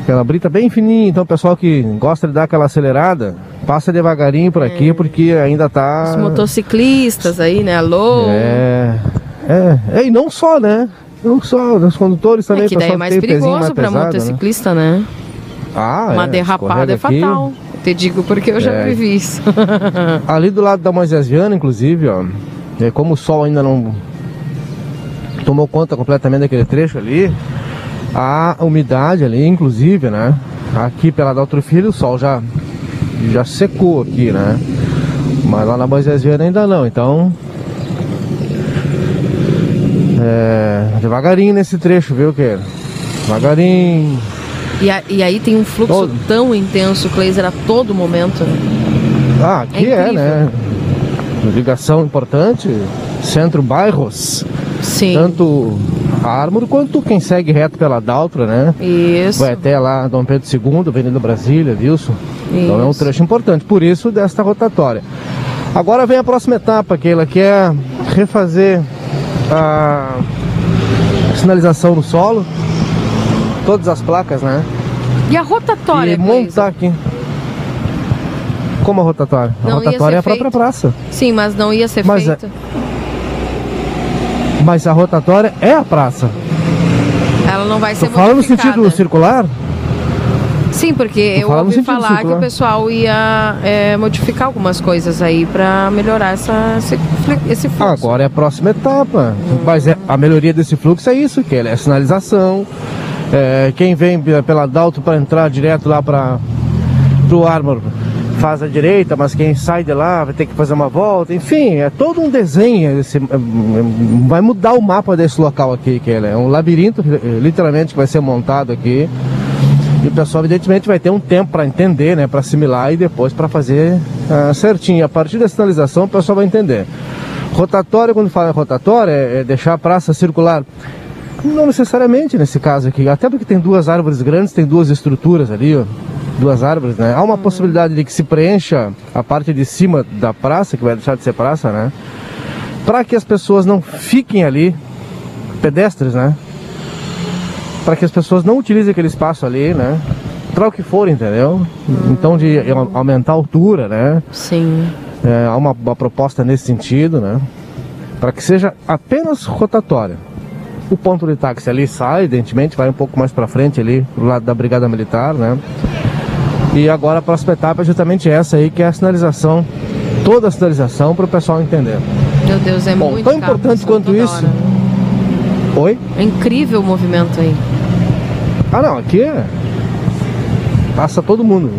Aquela brita bem fininha, então o pessoal que gosta de dar aquela acelerada, passa devagarinho por aqui, porque ainda tá. Os motociclistas aí, né? Alô? É, é, é, e não só, né? Não só, os condutores também, É que daí é mais perigoso pesado, né? motociclista, né? Ah, Uma é, derrapada é escorrega aqui. fatal. Te digo porque eu já É. vivi isso. Ali do lado da Moisés Viana, inclusive, ó, é, como o sol ainda não tomou conta completamente daquele trecho ali, a umidade ali, inclusive, né? Aqui pela Daltro Filho o sol já, já secou aqui, né? Mas lá na Moisés ainda não, então. É, devagarinho nesse trecho, viu, que Devagarinho. E, a- e aí tem um fluxo tão intenso, Cleiser, a todo momento. Ah, aqui é, incrível. né? Ligação importante, centro bairros. Sim. Tanto a Ármore quanto quem segue reto pela Daltra, né? Isso. Vai até lá Dom Pedro II, Avenida Brasília, Wilson. Então é um Isso. trecho importante, por isso desta rotatória. Agora vem a próxima etapa, Keila, que é refazer a sinalização no solo, todas as placas, né? E a rotatória, e montar aqui. Como a rotatória? A Não rotatória é a própria feito. praça. Sim, mas não ia ser Mas é- feita. Mas a rotatória é a praça. Ela não vai ser falando no modificada. sentido circular? Sim, porque eu no ouvi falar que circular. o pessoal ia é, modificar algumas coisas aí pra melhorar essa, esse, esse fluxo. Agora é a próxima etapa. Mas é, a melhoria desse fluxo é isso, que é a sinalização. É, quem vem pe- pela Dalto para entrar direto lá para o Armor faz a direita, mas quem sai de lá vai ter que fazer uma volta. Enfim, é todo um desenho. esse- é, é, vai mudar o mapa desse local aqui, que é um labirinto, eh, literalmente, que vai ser montado aqui. E o pessoal, evidentemente, vai ter um tempo para entender, né, para assimilar e depois para fazer ah, certinho. A partir da sinalização, o pessoal vai entender. Rotatória, quando fala rotatória, é, é deixar a praça circular. Não necessariamente nesse caso aqui, até porque tem duas árvores grandes, tem duas estruturas ali, ó, duas árvores, né? Há uma possibilidade de que se preencha a parte de cima da praça, que vai deixar de ser praça, né? Para que as pessoas não fiquem ali, pedestres, né? Para que as pessoas não utilizem aquele espaço ali, né? Para o que for, entendeu? Então, de au- aumentar a altura, né? Sim. É, há uma, uma proposta nesse sentido, né? Para que seja apenas rotatória. O ponto de táxi ali sai, evidentemente, vai um pouco mais para frente ali, do lado da Brigada Militar, né? E agora a próxima etapa é justamente essa aí, que é a sinalização, toda a sinalização para o pessoal entender. Meu Deus, é Bom, muito tão importante passando quanto isso. hora. Oi? É incrível o movimento aí. Ah não, aqui é. Passa todo mundo.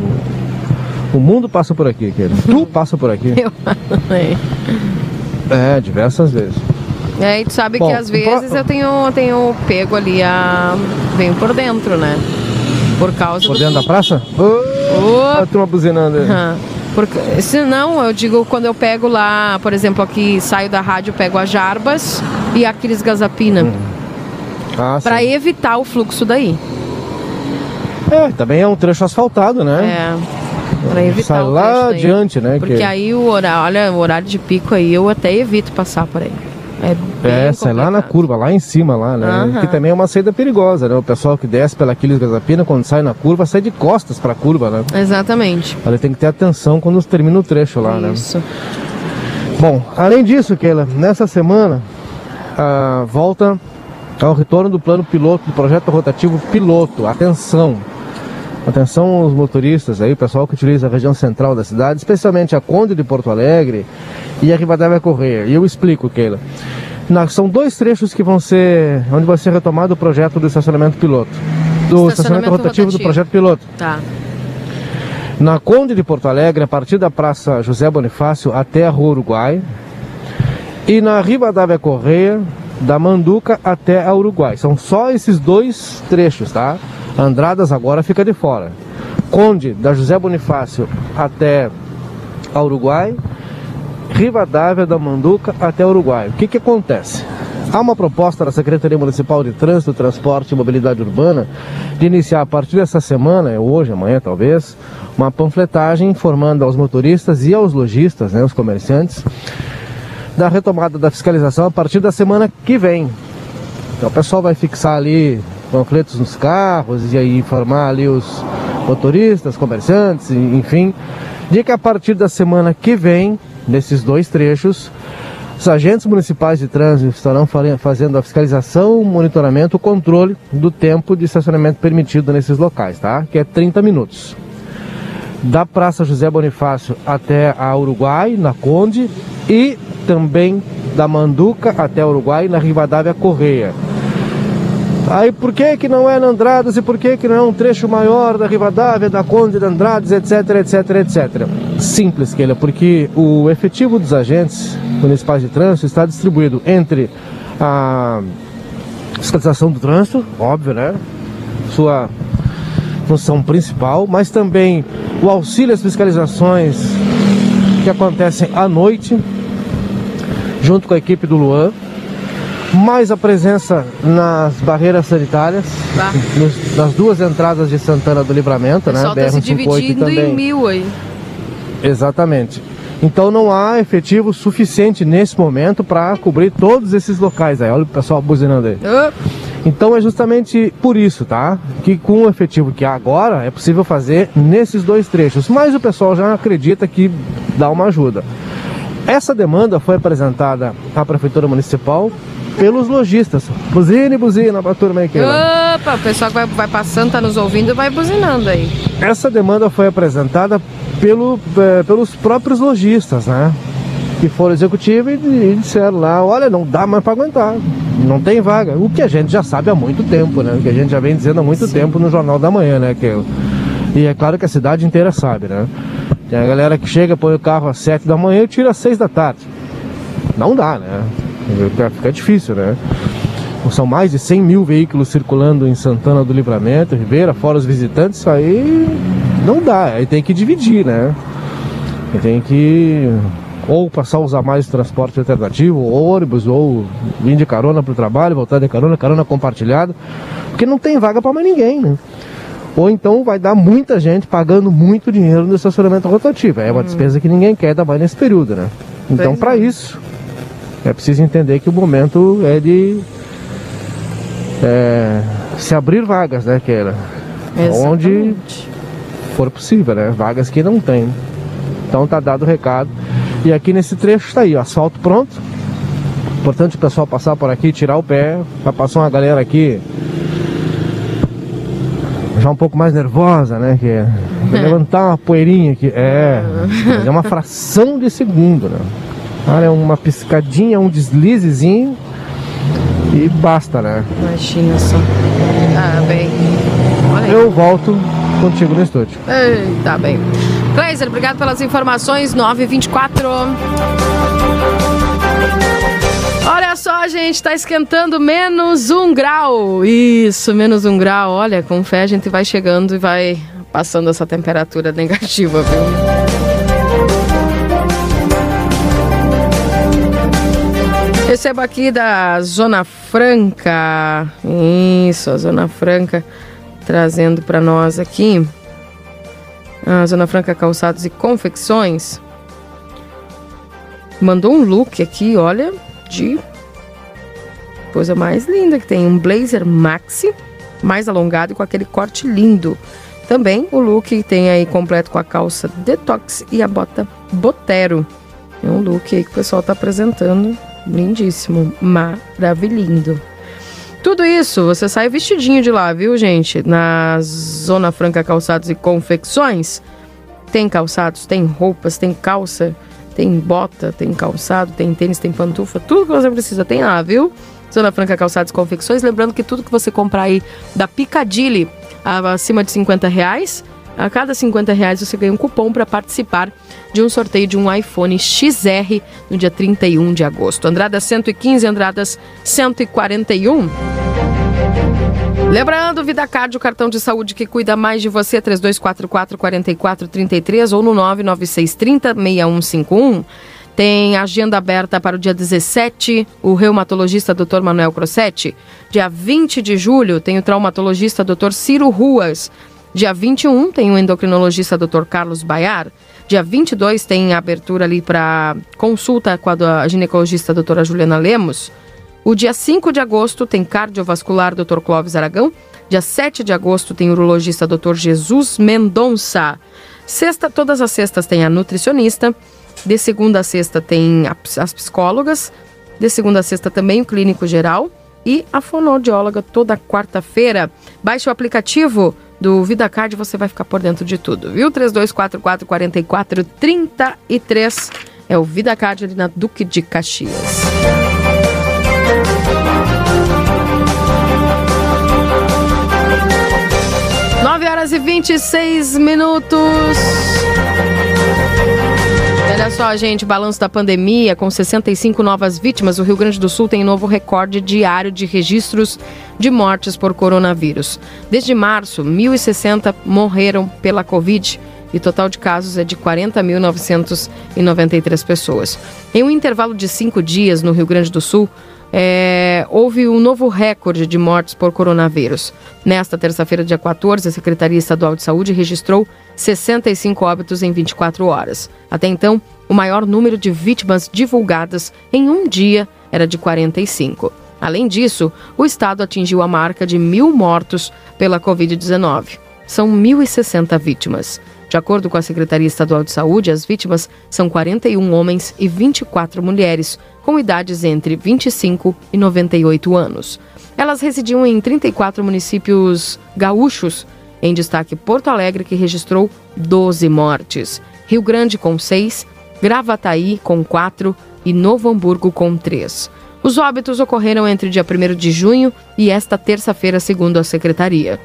O mundo passa por aqui, querido. Tu passa por aqui. Eu falei. É, diversas vezes. É, e tu sabe Bom, que às vezes eu tenho, tenho pego ali a. Venho por dentro, né? Por causa Por do. dentro da praça? Opa! A turma buzinando. Aham. Porque, se não, eu digo quando eu pego lá, por exemplo, aqui saio da rádio, pego a Jarbas e aqueles Gazapina. Ah, Pra evitar o fluxo daí. É, também é um trecho asfaltado, né? É. Pra evitar Sai o lá adiante, né? Porque que... aí o horário, olha, o horário de pico aí eu até evito passar por aí. É, É, sai lá na curva, lá em cima, lá, né? Aham. Que também é uma saída perigosa, né? O pessoal que desce pela Aquiles Gazapina, quando sai na curva, sai de costas pra curva, né? Exatamente. Ele tem que ter atenção quando termina o trecho lá, né? Isso. Bom, além disso, Keila, nessa semana, a volta ao retorno do plano piloto, do projeto rotativo piloto. Atenção! Atenção os motoristas aí, o pessoal que utiliza a região central da cidade, especialmente a Conde de Porto Alegre e a Rivadavia Correia. E eu explico, Keila. Na, são dois trechos que vão ser, onde vai ser retomado o projeto do estacionamento piloto. Do estacionamento, estacionamento rotativo, rotativo do projeto piloto. Tá. Na Conde de Porto Alegre, a partir da Praça José Bonifácio até a Rua Uruguai. E na Rivadavia Correia, da Manduca até a Uruguai. São só esses dois trechos, tá? Andradas agora fica de fora. Conde, da José Bonifácio até a Uruguai. Rivadavia, da Manduca até Uruguai. O que que acontece? Há uma proposta da Secretaria Municipal de Trânsito, Transporte e Mobilidade Urbana de iniciar a partir dessa semana, é hoje, amanhã talvez, uma panfletagem informando aos motoristas e aos lojistas, né, os comerciantes, da retomada da fiscalização a partir da semana que vem. Então o pessoal vai fixar ali panfletos nos carros e aí informar ali os motoristas, comerciantes, enfim, de que a partir da semana que vem, nesses dois trechos, os agentes municipais de trânsito estarão fazendo a fiscalização, o monitoramento, o controle do tempo de estacionamento permitido nesses locais, tá? Que é 30 minutos. Da Praça José Bonifácio até a Uruguai, na Conde, e também da Manduca até Uruguai, na Rivadavia Correia. Aí por que que não é na Andradas e por que que não é um trecho maior da Rivadavia, da Conde de Andradas, etc, etc, etc? Simples, Keila, porque o efetivo dos agentes municipais de trânsito está distribuído entre a fiscalização do trânsito, óbvio, né? Sua função principal, mas também o auxílio às fiscalizações que acontecem à noite, junto com a equipe do Luan mais a presença nas barreiras sanitárias, tá. nos, nas duas entradas de Santana do Livramento, né? BR-158 tá dividindo também. em mil aí. Exatamente. Então não há efetivo suficiente nesse momento para cobrir todos esses locais aí. Olha o pessoal buzinando aí. Uh. Então é justamente por isso, tá? Que com o efetivo que há agora é possível fazer nesses dois trechos. Mas o pessoal já acredita que dá uma ajuda. Essa demanda foi apresentada à Prefeitura Municipal pelos lojistas. Buzine, buzina pra turma aí que Opa, o pessoal que vai, vai passando, tá nos ouvindo, vai buzinando aí. Essa demanda foi apresentada pelo, é, pelos próprios lojistas, né? Que foram executivos e, disseram lá, olha, não dá mais para aguentar, não tem vaga. O que a gente já sabe há muito tempo, né? O que a gente já vem dizendo há muito Sim. tempo no Jornal da Manhã, né? E é claro que a cidade inteira sabe, né? Tem a galera que chega, põe o carro às 7 da manhã e tira às 6 da tarde. Não dá, né? Fica difícil, né? São mais de 100 mil veículos circulando em Santana do Livramento, Ribeira, fora os visitantes, isso aí não dá, aí tem que dividir, né? tem que ou passar a usar mais transporte alternativo, ou ônibus, ou vir de carona para o trabalho, voltar de carona, carona compartilhada, porque não tem vaga para mais ninguém, né? Ou então vai dar muita gente pagando muito dinheiro no estacionamento rotativo. É uma hum. despesa que ninguém quer dar mais nesse período, né? Então, para é. isso, é preciso entender que o momento é de é, se abrir vagas, né, Keila? Onde for possível, né? Vagas que não tem. Então tá dado o recado. E aqui nesse trecho está aí, ó, asfalto pronto. Importante o pessoal passar por aqui, tirar o pé. Já passou uma galera aqui já um pouco mais nervosa, né? Que é, levantar uma poeirinha aqui. É, é uma fração de segundo, né? Olha, uma piscadinha, um deslizezinho e basta, né? Imagina só. Ah, bem. Eu volto contigo no estúdio. Ei, tá bem. Kleiser, obrigado pelas informações. 924. Olha só, gente, tá esquentando menos um grau. Isso, menos um grau. Olha, com fé a gente vai chegando e vai passando essa temperatura negativa, viu? Recebo aqui da Zona Franca. Isso, a Zona Franca trazendo para nós aqui. A Zona Franca Calçados e Confecções. Mandou um look aqui, olha, de coisa mais linda que tem. Um blazer maxi, mais alongado e com aquele corte lindo. Também o look tem aí completo com a calça detox e a bota botero. É um look aí que o pessoal tá apresentando Lindíssimo, maravilhindo. Tudo isso, você sai vestidinho de lá, viu, gente? Na Zona Franca Calçados e Confecções. Tem calçados, tem roupas, tem calça, tem bota, tem calçado, tem tênis, tem pantufa, tudo que você precisa tem lá, viu? Zona Franca Calçados Confecções. Lembrando que tudo que você comprar aí da Picadilly acima de 50 reais, a cada 50 reais você ganha um cupom para participar de um sorteio de um iPhone XR no dia 31 de agosto. Andradas 115, Andradas 141. Lembrando, Vida Card, o cartão de saúde que cuida mais de você, 3244-4433 ou no 99630-6151. Tem agenda aberta para o dia 17, o reumatologista Dr. Manuel Crossetti. Dia 20 de julho, tem o traumatologista Dr. Ciro Ruas. Dia 21, tem o endocrinologista Dr. Carlos Baiar. Dia 22 tem abertura ali para consulta com a ginecologista doutora Juliana Lemos. O dia 5 de agosto tem cardiovascular Dr. Clóvis Aragão. Dia 7 de agosto tem urologista Dr. Jesus Mendonça. Sexta, todas as sextas tem a nutricionista. De segunda a sexta tem as psicólogas. De segunda a sexta também o clínico geral. E a fonoaudióloga toda quarta-feira. Baixe o aplicativo do VidaCard, você vai ficar por dentro de tudo, viu? 3244 4433 é o VidaCard ali na Duque de Caxias. Nove horas e 26 minutos. Olha só, gente, balanço da pandemia, com 65 novas vítimas, o Rio Grande do Sul tem novo recorde diário de registros de mortes por coronavírus. Desde março, 1.060 morreram pela Covid e o total de casos é de 40.993 pessoas. Em um intervalo de cinco dias no Rio Grande do Sul, é, houve um novo recorde de mortes por coronavírus. Nesta terça-feira, dia 14, a Secretaria Estadual de Saúde registrou 65 óbitos em 24 horas. Até então, o maior número de vítimas divulgadas em um dia era de 45. Além disso, o estado atingiu a marca de mil mortos pela Covid-19. São 1.060 vítimas. De acordo com a Secretaria Estadual de Saúde, as vítimas são 41 homens e 24 mulheres, com idades entre 25 e 98 anos. Elas residiam em 34 municípios gaúchos, em destaque Porto Alegre, que registrou 12 mortes, Rio Grande com 6, Gravataí com 4 e Novo Hamburgo com 3. Os óbitos ocorreram entre dia 1 de junho e esta terça-feira, segundo a secretaria.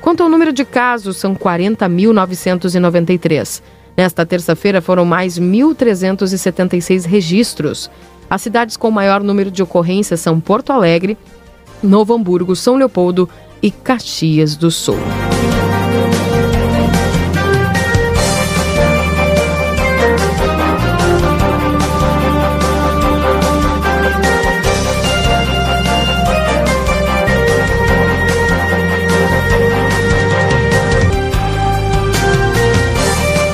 Quanto ao número de casos, são 40.993. Nesta terça-feira foram mais 1.376 registros. As cidades com maior número de ocorrências são Porto Alegre, Novo Hamburgo, São Leopoldo e Caxias do Sul.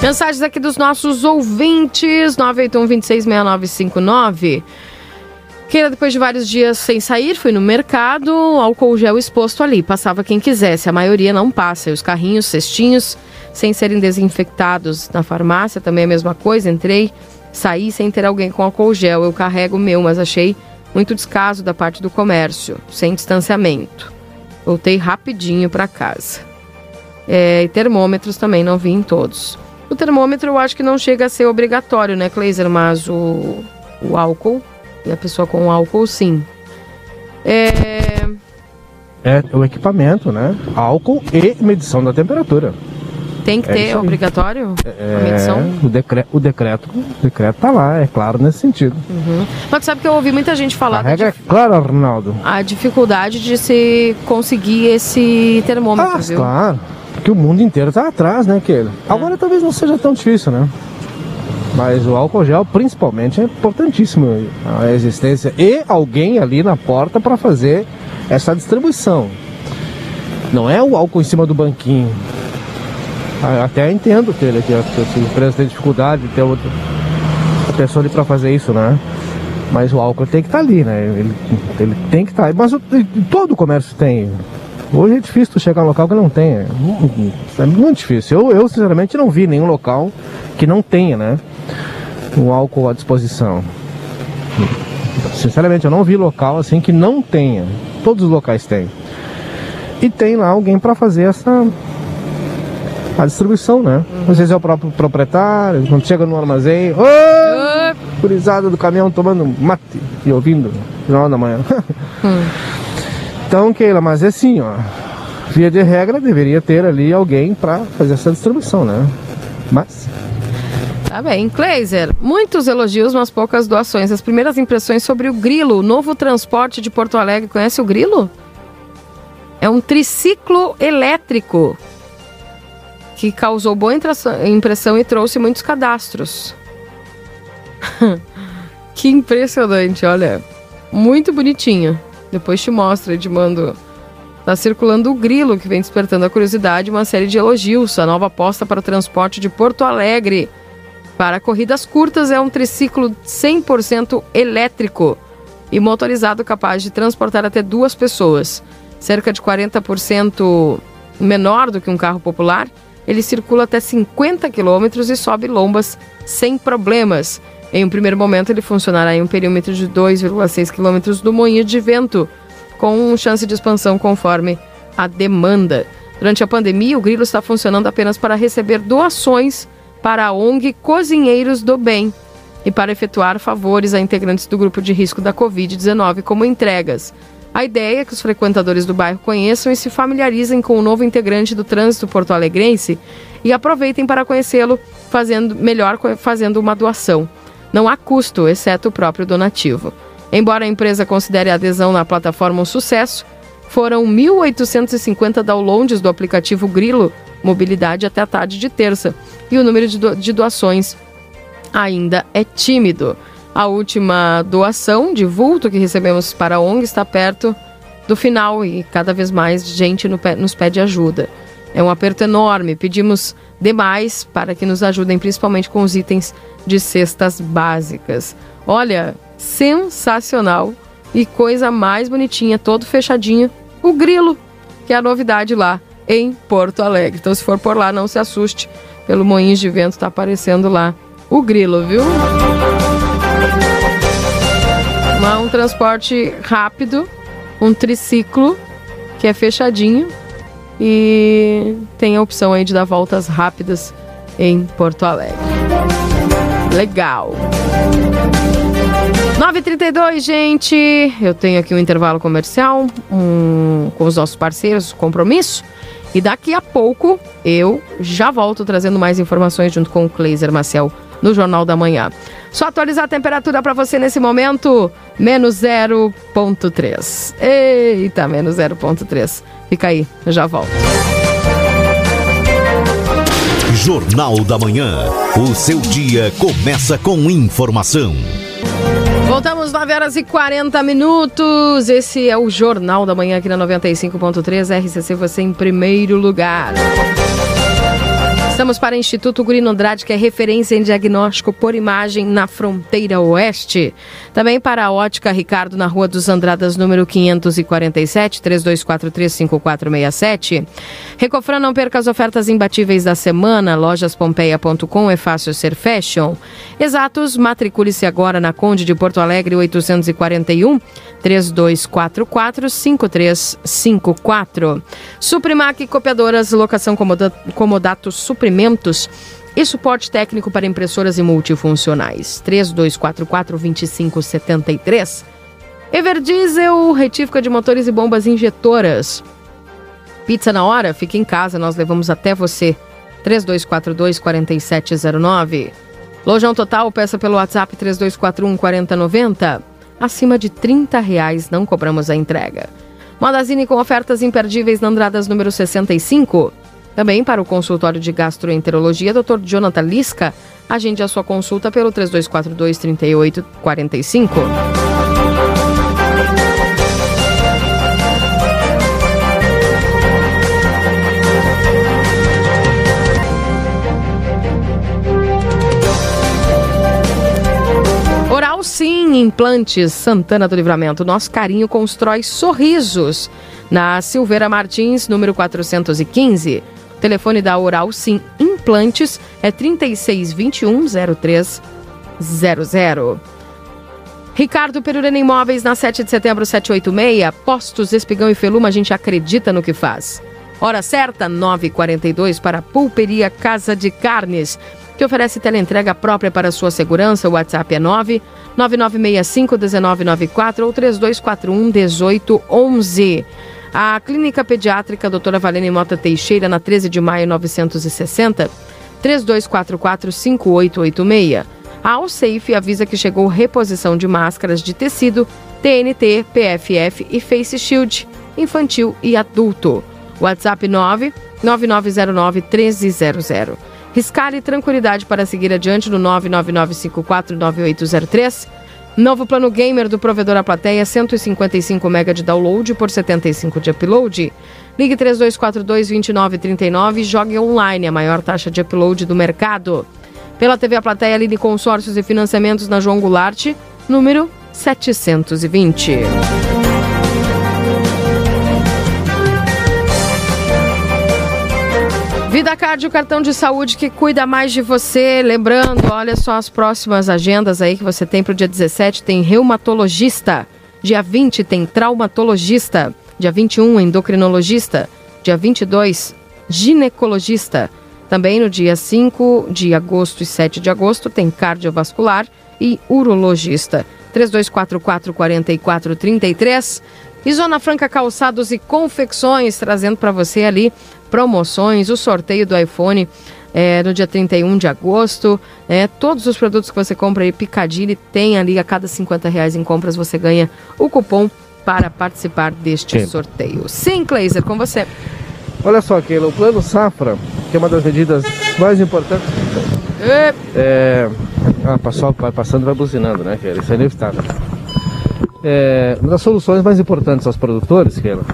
Mensagens aqui dos nossos ouvintes, 981-266959. Keila, depois de vários dias sem sair, fui no mercado, álcool gel exposto ali. Passava quem quisesse, a maioria não passa. E os carrinhos, cestinhos, sem serem desinfectados. Na farmácia também a mesma coisa. Entrei, saí sem ter alguém com álcool gel. Eu carrego o meu, mas achei muito descaso da parte do comércio, sem distanciamento. Voltei rapidinho para casa. É, e termômetros também não vi em todos. O termômetro eu acho que não chega a ser obrigatório, né, Kleiser? Mas o, o álcool, e a pessoa com álcool, sim. É... é o equipamento, né? Álcool e medição da temperatura. Tem que é ter, é obrigatório é, a medição? O, decre o decreto o decreto tá lá, é claro nesse sentido. Uhum. Mas sabe que eu ouvi muita gente falar... A regra é clara, Arnaldo. A dificuldade de se conseguir esse termômetro, ah, viu? claro que o mundo inteiro está atrás, né, Keila? Agora talvez não seja tão difícil, né? Mas o álcool gel, principalmente, é importantíssimo a existência e alguém ali na porta para fazer essa distribuição. Não é o álcool em cima do banquinho. Até entendo que, ele, que a empresa tem dificuldade de ter outra pessoa ali para fazer isso, né? Mas o álcool tem que estar tá ali, né? Ele, ele tem que estar. Tá. Mas todo o comércio tem. Hoje é difícil tu chegar a um local que não tenha. É muito difícil. Eu, eu, sinceramente, não vi nenhum local que não tenha, né? O álcool à disposição. Sinceramente, eu não vi local assim que não tenha. Todos os locais têm. E tem lá alguém para fazer essa a distribuição, né? Uhum. Às vezes é o próprio proprietário, quando chega no armazém, ô! Curizada do caminhão tomando mate e ouvindo no final da manhã. Hum. Então, Keila, mas é assim, ó. Via de regra, deveria ter ali alguém para fazer essa distribuição, né? Mas. Tá bem. Kleiser, muitos elogios, mas poucas doações. As primeiras impressões sobre o Grilo, o novo transporte de Porto Alegre. Conhece o Grilo? É um triciclo elétrico que causou boa impressão e trouxe muitos cadastros. que impressionante, olha. Muito bonitinho. Depois te mostro, Edmando. Tá circulando o grilo que vem despertando a curiosidade uma série de elogios. A nova aposta para o transporte de Porto Alegre. Para corridas curtas é um triciclo 100% elétrico e motorizado capaz de transportar até duas pessoas. Cerca de 40% menor do que um carro popular, ele circula até 50 km e sobe lombas sem problemas. Em um primeiro momento, ele funcionará em um perímetro de 2,6 km do moinho de vento, com chance de expansão conforme a demanda. Durante a pandemia, o grilo está funcionando apenas para receber doações para a ONG Cozinheiros do Bem e para efetuar favores a integrantes do grupo de risco da Covid-19, como entregas. A ideia é que os frequentadores do bairro conheçam e se familiarizem com o novo integrante do trânsito porto-alegrense e aproveitem para conhecê-lo fazendo melhor fazendo uma doação. Não há custo, exceto o próprio donativo. Embora a empresa considere a adesão na plataforma um sucesso, foram 1.850 downloads do aplicativo Grilo Mobilidade até a tarde de terça, e o número de, do de doações ainda é tímido. A última doação de vulto que recebemos para a ONG está perto do final e cada vez mais gente nos pede ajuda. É um aperto enorme, pedimos demais para que nos ajudem, principalmente com os itens de cestas básicas. Olha, sensacional e coisa mais bonitinha, todo fechadinho. O grilo, que é a novidade lá em Porto Alegre. Então, se for por lá, não se assuste. Pelo Moinhos de Vento tá aparecendo lá o grilo, viu? Um transporte rápido, um triciclo que é fechadinho e tem a opção aí de dar voltas rápidas em Porto Alegre. Legal. 9h32, gente. Eu tenho aqui um intervalo comercial um, com os nossos parceiros, compromisso. E daqui a pouco eu já volto trazendo mais informações junto com o Kleiser Marcel no Jornal da Manhã. Só atualizar a temperatura para você nesse momento, menos 0,3. Eita, menos 0,3. Fica aí, eu já volto. Jornal da Manhã. O seu dia começa com informação. Voltamos 9 horas e 40 minutos. Esse é o Jornal da Manhã aqui na 95.3 RCC, você em primeiro lugar. Estamos para o Instituto Gurino Andrade, que é referência em diagnóstico por imagem na fronteira oeste. Também para a Ótica Ricardo, na Rua dos Andradas, número 547, 32435467. Recofran, não perca as ofertas imbatíveis da semana. Lojaspompeia.com é fácil ser fashion. Exatos, matricule-se agora na Conde de Porto Alegre, 841 3244 5354. Suprimac Copiadoras, locação comodato Suprimac suprimentos e suporte técnico para impressoras e multifuncionais. 3244-2573. Everdiesel, retífica de motores e bombas injetoras. Pizza na hora? Fique em casa, nós levamos até você. 3242-4709. Lojão Total, peça pelo WhatsApp 3241-4090. Acima de 30 reais não cobramos a entrega. Modazine com ofertas imperdíveis na Andradas número 65. Também para o consultório de gastroenterologia, Dr. Jonathan Lisca, agende a sua consulta pelo 3242 3845. Oral Sim, Implantes Santana do Livramento. Nosso carinho constrói sorrisos. Na Silveira Martins, número 415. Telefone da Oral Sim Implantes é 3621 0300. Ricardo Perurena Imóveis, na 7 de setembro, 786. Postos Espigão e Feluma, a gente acredita no que faz. Hora certa, 9h42 para a Pulperia Casa de Carnes, que oferece teleentrega própria para sua segurança. O WhatsApp é 9 9965-1994 ou 3241-1811. A Clínica Pediátrica Doutora Valene Mota Teixeira, na 13 de maio 960, 3244-5886. A Alsafe avisa que chegou reposição de máscaras de tecido, TNT, PFF e Face Shield, infantil e adulto. WhatsApp 9 9909 1300. Riscale tranquilidade para seguir adiante no 999549803. Novo plano gamer do provedor A Plateia, 155 MB de download por 75 de upload. Ligue 3242-2939 e jogue online a maior taxa de upload do mercado. Pela TV A Plateia, Line Consórcios e Financiamentos na João Goulart, número 720. Vida Card, o cartão de saúde que cuida mais de você. Lembrando, olha só as próximas agendas aí que você tem para o dia 17. Tem reumatologista. Dia 20 tem traumatologista. Dia 21, endocrinologista. Dia 22, ginecologista. Também no dia 5 de agosto e 7 de agosto tem cardiovascular e urologista. 3244 4433 e Zona Franca Calçados e Confecções, trazendo para você ali promoções, o sorteio do iPhone é, no dia 31 de agosto. É, todos os produtos que você compra aí, Picadilly, tem ali a cada 50 reais em compras, você ganha o cupom para participar deste Sim. sorteio. Sim, Kleiser, com você. Olha só, Keila, o Plano Safra, que é uma das medidas mais importantes. É. é... Ah, passou, vai passando e vai buzinando, né, Keila? Isso é inevitável. É, uma das soluções mais importantes aos produtores, que ela,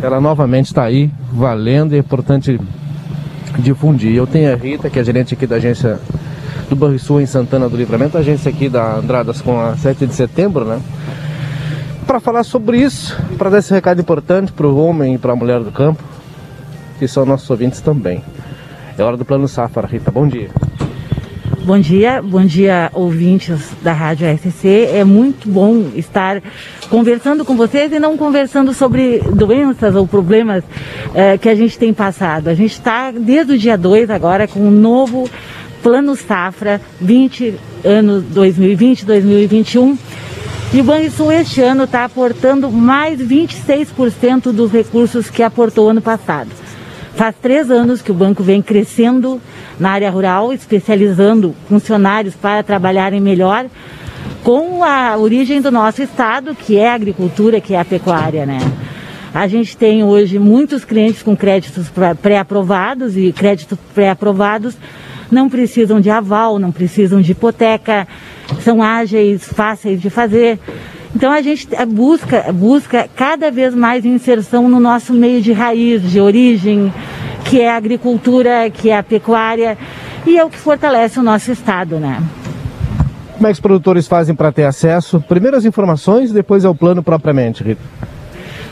ela novamente está aí, valendo e é importante difundir. Eu tenho a Rita, que é gerente aqui da agência do Banrisul em Santana do Livramento, agência aqui da Andradas com a 7 de setembro, né? Para falar sobre isso, para dar esse recado importante para o homem e para a mulher do campo, que são nossos ouvintes também. É hora do Plano Safra, Rita. Bom dia. Bom dia, bom dia ouvintes da Rádio RCC. É muito bom estar conversando com vocês e não conversando sobre doenças ou problemas eh, que a gente tem passado. A gente está desde o dia 2 agora com um novo Plano Safra 20 anos 2020, 2021. E o Banrisul este ano está aportando mais 26% dos recursos que aportou ano passado. Faz três anos que o banco vem crescendo na área rural, especializando funcionários para trabalharem melhor com a origem do nosso estado, que é a agricultura, que é a pecuária, né? A gente tem hoje muitos clientes com créditos pré-aprovados e créditos pré-aprovados não precisam de aval, não precisam de hipoteca, são ágeis, fáceis de fazer. Então a gente busca, busca cada vez mais inserção no nosso meio de raiz, de origem, que é a agricultura, que é a pecuária, e é o que fortalece o nosso estado, né? Como é que os produtores fazem para ter acesso? Primeiro as informações, depois é o plano propriamente, Rita.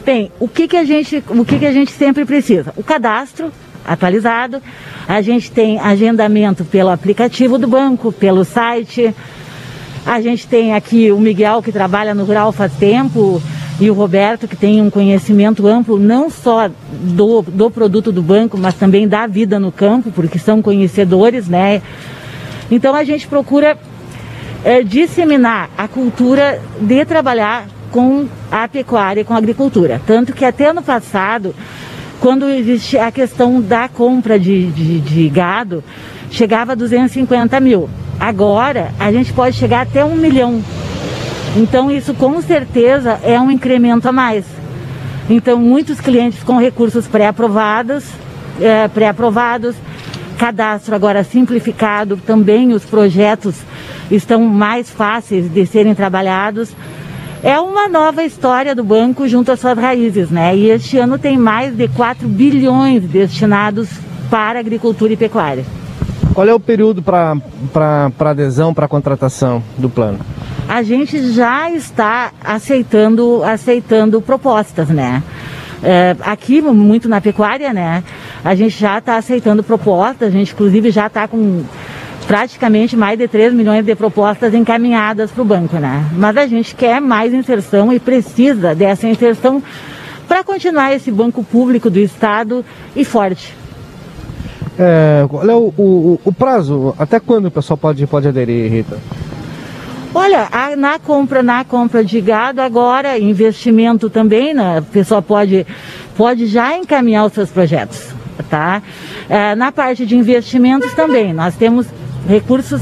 Bem, o que, que a gente, o que, que a gente sempre precisa? O cadastro atualizado, a gente tem agendamento pelo aplicativo do banco, pelo site, a gente tem aqui o Miguel, que trabalha no rural faz tempo, e o Roberto, que tem um conhecimento amplo não só do, do produto do banco, mas também da vida no campo, porque são conhecedores, né? Então a gente procura é, disseminar a cultura de trabalhar com a pecuária, com a agricultura. Tanto que até ano passado, quando existe a questão da compra de, de, de gado, chegava a 250 mil. Agora a gente pode chegar até um milhão. Então isso com certeza é um incremento a mais. Então muitos clientes com recursos pré-aprovados, é, pré-aprovados, cadastro agora simplificado, também os projetos estão mais fáceis de serem trabalhados. É uma nova história do banco junto às suas raízes, né? E este ano tem mais de 4 bilhões destinados para agricultura e pecuária. Qual é o período para adesão, para contratação do plano? A gente já está aceitando, aceitando propostas, né? É, aqui, muito na pecuária, né? A gente já está aceitando propostas, a gente inclusive já está com praticamente mais de 3 milhões de propostas encaminhadas para o banco, né? Mas a gente quer mais inserção e precisa dessa inserção para continuar esse banco público do Estado e forte. É, qual é o, o, o, prazo? Até quando o pessoal pode, pode aderir, Rita? Olha, a, na compra na compra de gado agora, investimento também, né? a pessoa pode, pode já encaminhar os seus projetos. Tá? É, na parte de investimentos também, nós temos recursos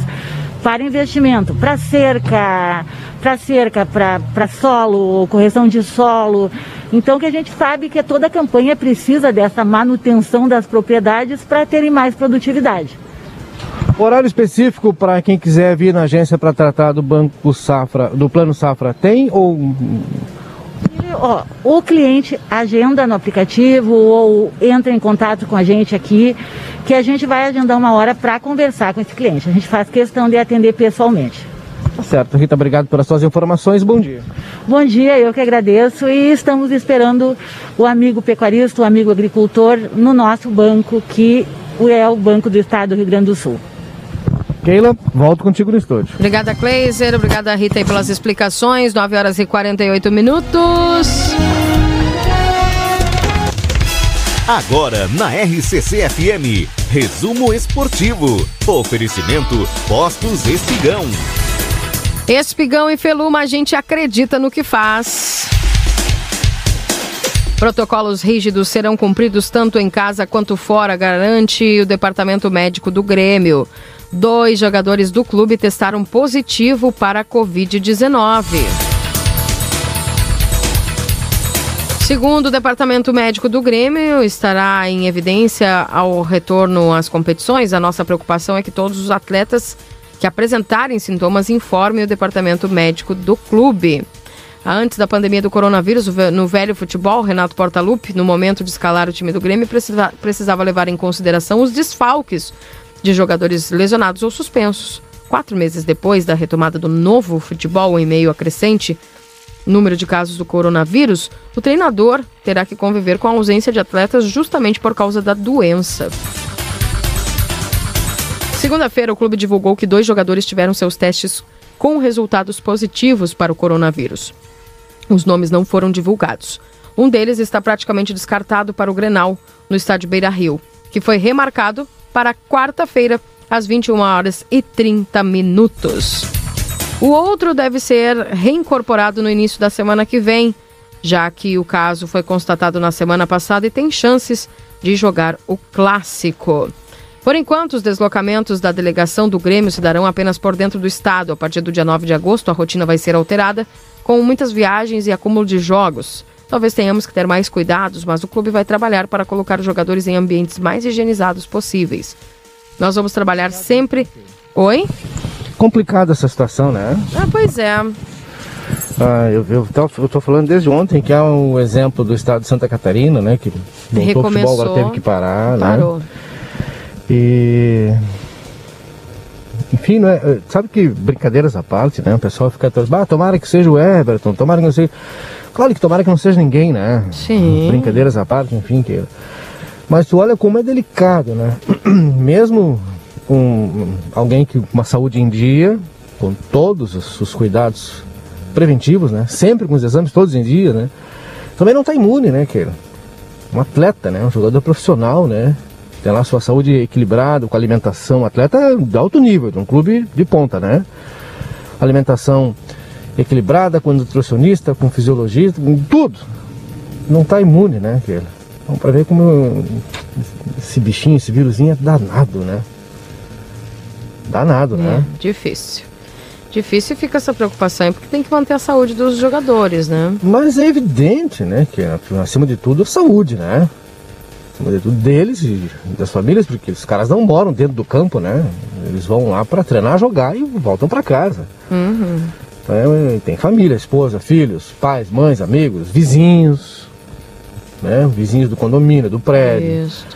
para investimento, para cerca, para cerca, para solo, correção de solo. Então que a gente sabe que toda a campanha precisa dessa manutenção das propriedades para terem mais produtividade. Horário específico para quem quiser vir na agência para tratar do Banco Safra, do Plano Safra, tem ou ó, o cliente agenda no aplicativo ou entra em contato com a gente aqui, que a gente vai agendar uma hora para conversar com esse cliente. A gente faz questão de atender pessoalmente. Tá certo, Rita, obrigado pelas suas informações. Bom dia. Bom dia, eu que agradeço e estamos esperando o amigo pecuarista, o amigo agricultor no nosso banco, que é o Banco do Estado do Rio Grande do Sul. Keila, volto contigo no estúdio. Obrigada, Kleiser. Obrigada, Rita, aí, pelas explicações. 9 horas e 48 minutos. Agora na RCC FM, resumo esportivo. Oferecimento Postos Espigão. Espigão e Feluma, a gente acredita no que faz. Protocolos rígidos serão cumpridos tanto em casa quanto fora, garante o Departamento Médico do Grêmio. Dois jogadores do clube testaram positivo para a Covid-19. Segundo o Departamento Médico do Grêmio, estará em evidência ao retorno às competições. A nossa preocupação é que todos os atletas que apresentarem sintomas informem o Departamento Médico do clube. Antes da pandemia do coronavírus, no velho futebol, Renato Portaluppi, no momento de escalar o time do Grêmio, precisava levar em consideração os desfalques de jogadores lesionados ou suspensos. Quatro meses depois da retomada do novo futebol em meio a crescente número de casos do coronavírus, o treinador terá que conviver com a ausência de atletas justamente por causa da doença. Segunda-feira, o clube divulgou que dois jogadores tiveram seus testes com resultados positivos para o coronavírus. Os nomes não foram divulgados. Um deles está praticamente descartado para o Grenal, no estádio Beira Rio, que foi remarcado para quarta-feira, às 21 horas e 30 minutos. O outro deve ser reincorporado no início da semana que vem, já que o caso foi constatado na semana passada e tem chances de jogar o clássico. Por enquanto, os deslocamentos da delegação do Grêmio se darão apenas por dentro do estado. A partir do dia 9 de agosto, a rotina vai ser alterada, com muitas viagens e acúmulo de jogos. Talvez tenhamos que ter mais cuidados, mas o clube vai trabalhar para colocar os jogadores em ambientes mais higienizados possíveis. Nós vamos trabalhar sempre. Oi? Complicada essa situação, né? Ah, pois é. Ah, eu, eu, tô, eu tô falando desde ontem que é um exemplo do estado de Santa Catarina, né? Que voltou o futebol, agora teve que parar, parou. né? E enfim, né? sabe que brincadeiras à parte, né? O pessoal fica atrás, ah, tomara que seja o Everton, tomara que não seja. Claro que tomara que não seja ninguém, né? Sim. Brincadeiras à parte, enfim, que. Mas tu olha como é delicado, né? Mesmo com alguém que uma saúde em dia, com todos os, cuidados preventivos, né? Sempre com os exames todos em dia, né? Também não está imune, né, Keira? Um atleta, né? Um jogador profissional, né? Tem lá sua saúde equilibrada, com alimentação, atleta de alto nível, de um clube de ponta, né? Alimentação equilibrada, com nutricionista, com fisiologista, com tudo. Não está imune, né, Keila? Então, para ver como esse bichinho, esse vírusinho é danado, né? Danado, né? É, difícil. Difícil fica essa preocupação, porque tem que manter a saúde dos jogadores, né? Mas é evidente, né, que acima de tudo a saúde, né? Acima de tudo deles e das famílias, porque os caras não moram dentro do campo, né? Eles vão lá para treinar, jogar e voltam para casa. Uhum. É, tem família, esposa, filhos, pais, mães, amigos, vizinhos, né? Vizinhos do condomínio, do prédio. Isso.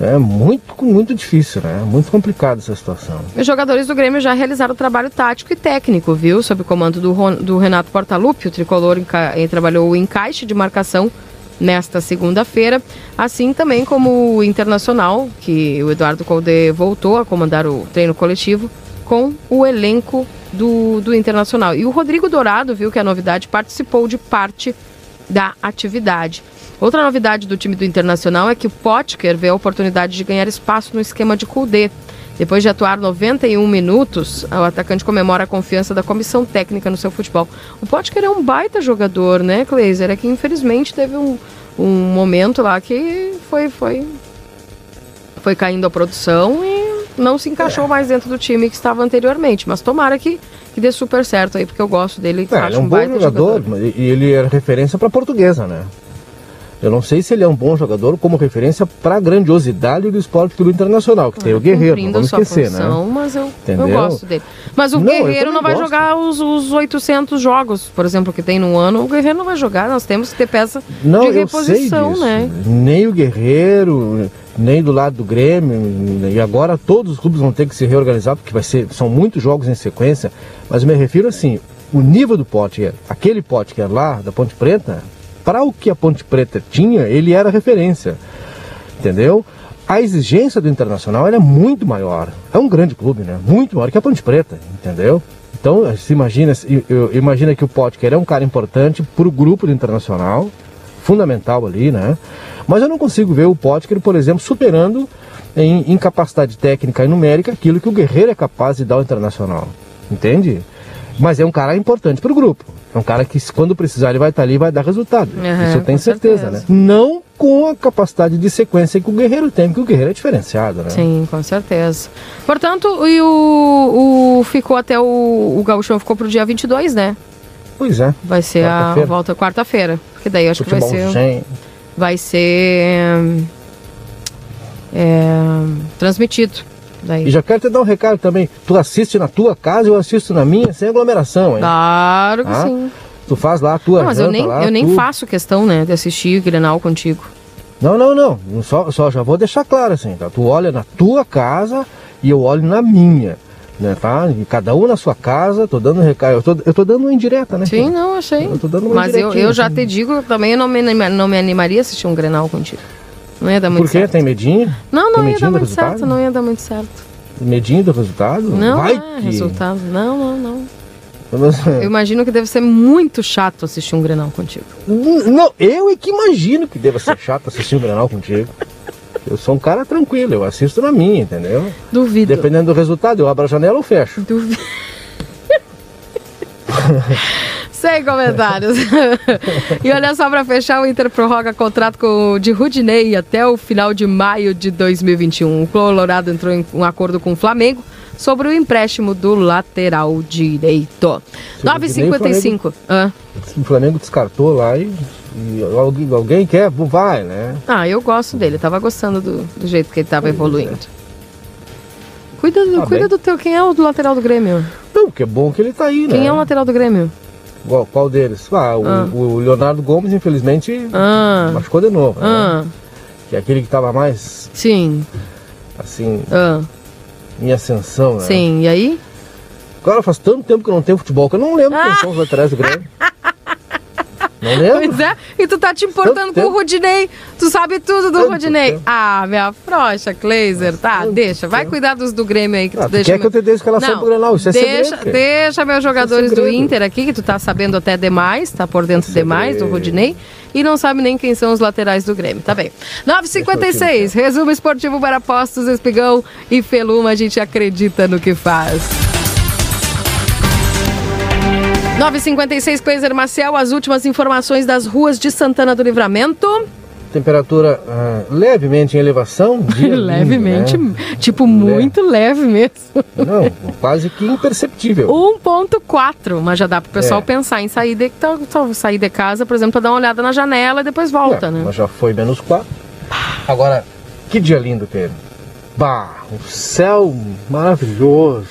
É muito, muito difícil, né? Muito complicado essa situação. Os jogadores do Grêmio já realizaram o trabalho tático e técnico, viu? Sob o comando do, do Renato Portaluppi, o tricolor enca trabalhou o encaixe de marcação nesta segunda-feira, assim também como o Internacional, que o Eduardo Colde voltou a comandar o treino coletivo com o elenco do, do Internacional. E o Rodrigo Dourado, viu que a novidade, participou de parte da atividade. Outra novidade do time do Internacional é que o Potker vê a oportunidade de ganhar espaço no esquema de Kudê. Depois de atuar 91 minutos, o atacante comemora a confiança da comissão técnica no seu futebol. O Potker é um baita jogador, né, Kleiser? É que infelizmente teve um, um momento lá que foi, foi, foi caindo a produção e não se encaixou mais dentro do time que estava anteriormente. Mas tomara que, que dê super certo aí, porque eu gosto dele. É, ele é um, bom jogador, jogador, e ele era referência para portuguesa, né? Eu não sei se ele é um bom jogador como referência para a grandiosidade do esporte clube internacional, que tem o Guerreiro, não vamos esquecer, né? função, né? Mas eu, eu gosto dele. Mas o não, Guerreiro não vai gosto. jogar os, os 800 jogos, por exemplo, que tem no ano. O Guerreiro não vai jogar, nós temos que ter peça não, de reposição, né? Nem o Guerreiro, nem do lado do Grêmio, e agora todos os clubes vão ter que se reorganizar, porque vai ser, são muitos jogos em sequência, mas eu me refiro assim, o nível do pote, aquele que é lá, da Ponte Preta, para o que a Ponte Preta tinha, ele era referência. Entendeu? A exigência do Internacional é muito maior. É um grande clube, né? Muito maior que a Ponte Preta, entendeu? Então, se imagina, imagina que o Potker é um cara importante para o grupo do Internacional, fundamental ali, né? Mas eu não consigo ver o Potker, por exemplo, superando em, em capacidade técnica e numérica aquilo que o Guerreiro é capaz de dar ao Internacional. Entende? Mas é um cara importante para o grupo. É um cara que, quando precisar, ele vai estar ali e vai dar resultado. Uhum, Isso eu tenho certeza, certeza, né? Não com a capacidade de sequência que o Guerreiro tem, porque o Guerreiro é diferenciado, né? Sim, com certeza. Portanto, e o, o ficou até o, o Gauchão ficou pro dia 22, né? Pois é. Vai ser a volta quarta-feira. Porque daí eu acho Futebol que vai ser. Sem... Vai ser. É, transmitido. Daí. E já quero te dar um recado também. Tu assiste na tua casa, eu assisto na minha, sem aglomeração, hein? Claro que ah? sim. Tu faz lá a tua. Não, mas eu nem, lá, eu nem faço questão, né, de assistir Grenal contigo. Não, não, não. Só, só já vou deixar claro assim, tá? Tu olha na tua casa e eu olho na minha. Né, tá? Cada um na sua casa, tô dando recado. Eu tô, eu tô dando uma indireta, né? Sim, não, achei. Eu tô dando uma Mas eu, eu já assim. te digo, também eu não me, não me animaria a assistir um Grenal contigo. Não ia dar muito Por quê? certo. Tem medinho? Não, não ia dar muito resultado? certo, não ia dar muito certo. Medinho do resultado? Não, Vai é que... resultado. Não, não, não. Eu imagino que deve ser muito chato assistir um Grenal contigo. Não, eu é que imagino que deva ser chato assistir um Grenal contigo. Eu sou um cara tranquilo, eu assisto na minha, entendeu? Duvido. Dependendo do resultado, eu abro a janela ou fecho. Duvido. Sem comentários. e olha só, para fechar, o Inter prorroga contrato com, de Rudinei até o final de maio de 2021. O Colorado entrou em um acordo com o Flamengo sobre o empréstimo do lateral direito. 9h55. Ah. O Flamengo descartou lá e, e alguém, alguém, quer, vai, né? Ah, eu gosto dele. Eu tava gostando do, do jeito que ele tava evoluindo. Cuida, do, ah, cuida do teu. Quem é o do lateral do Grêmio? Não, que é bom que ele tá aí, né? Quem é o lateral do Grêmio? Qual, qual deles? Ah, o, ah. o, Leonardo Gomes, infelizmente, ah. machucou de novo. Né? Ah. Que é aquele que estava mais. Sim. Assim. Ah. Em ascensão, né? Sim, e aí? Agora faz tanto tempo que eu não tenho futebol que eu não lembro quem são os laterais do Grêmio. Não lembro. Pois é, e tu tá te importando com o Rodinei. Tu sabe tudo do Rodinei. Ah, minha frocha, Kleiser. Tá, deixa. Vai cuidar dos do Grêmio aí que ah, tu, deixa. Quer que eu te dê escalação pro Grenal? Isso é deixa, segredo, deixa meus é jogadores é do Inter aqui, que tu tá sabendo até demais, tá por dentro é demais do Rodinei. E não sabe nem quem são os laterais do Grêmio. Tá bem. 9h56, resumo esportivo para Postos, Espigão e Feluma. A gente acredita no que faz. 956 Cleiser Marcel, as últimas informações das ruas de Santana do Livramento. Temperatura uh, levemente em elevação. levemente, né? tipo muito leve mesmo. Não, quase que imperceptível. 1.4, mas já dá para o pessoal é. pensar em sair de, sair de casa, por exemplo, para dar uma olhada na janela e depois volta, é, né? Mas já foi menos 4. Agora, que dia lindo, Pedro. Bah, um céu maravilhoso.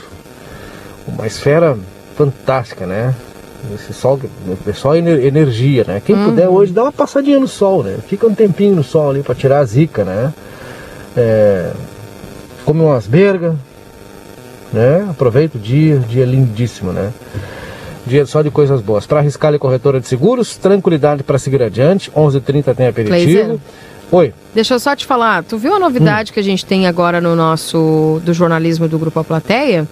Uma esfera fantástica, né? Esse sol, é só energia, né? Quem uhum. puder hoje dá uma passadinha no sol, né? Fica um tempinho no sol ali para tirar a zica, né? É, come umas bergas, né? Aproveita o dia, dia lindíssimo, né? Dia só de coisas boas. Para arriscar e corretora de seguros, tranquilidade para seguir adiante. 11h30 tem aperitivo. Oi. Deixa eu só te falar, tu viu a novidade que a gente tem agora no nosso do jornalismo do Grupo A Plateia?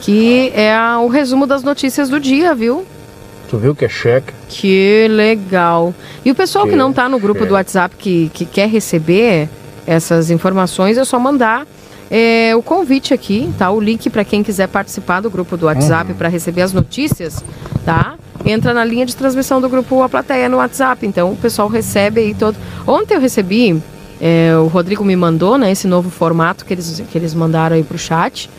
Que é a- o resumo das notícias do dia, viu? Tu viu que é cheque? Que legal. E o pessoal que, Que não tá no grupo do WhatsApp que, que quer receber essas informações, é só mandar é, o convite aqui, tá? O link para quem quiser participar do grupo do WhatsApp para receber as notícias, tá? Entra na linha de transmissão do grupo A Plateia no WhatsApp. Então o pessoal recebe aí todo. Ontem eu recebi, é, o Rodrigo me mandou, né, esse novo formato que eles, que eles mandaram aí pro chat.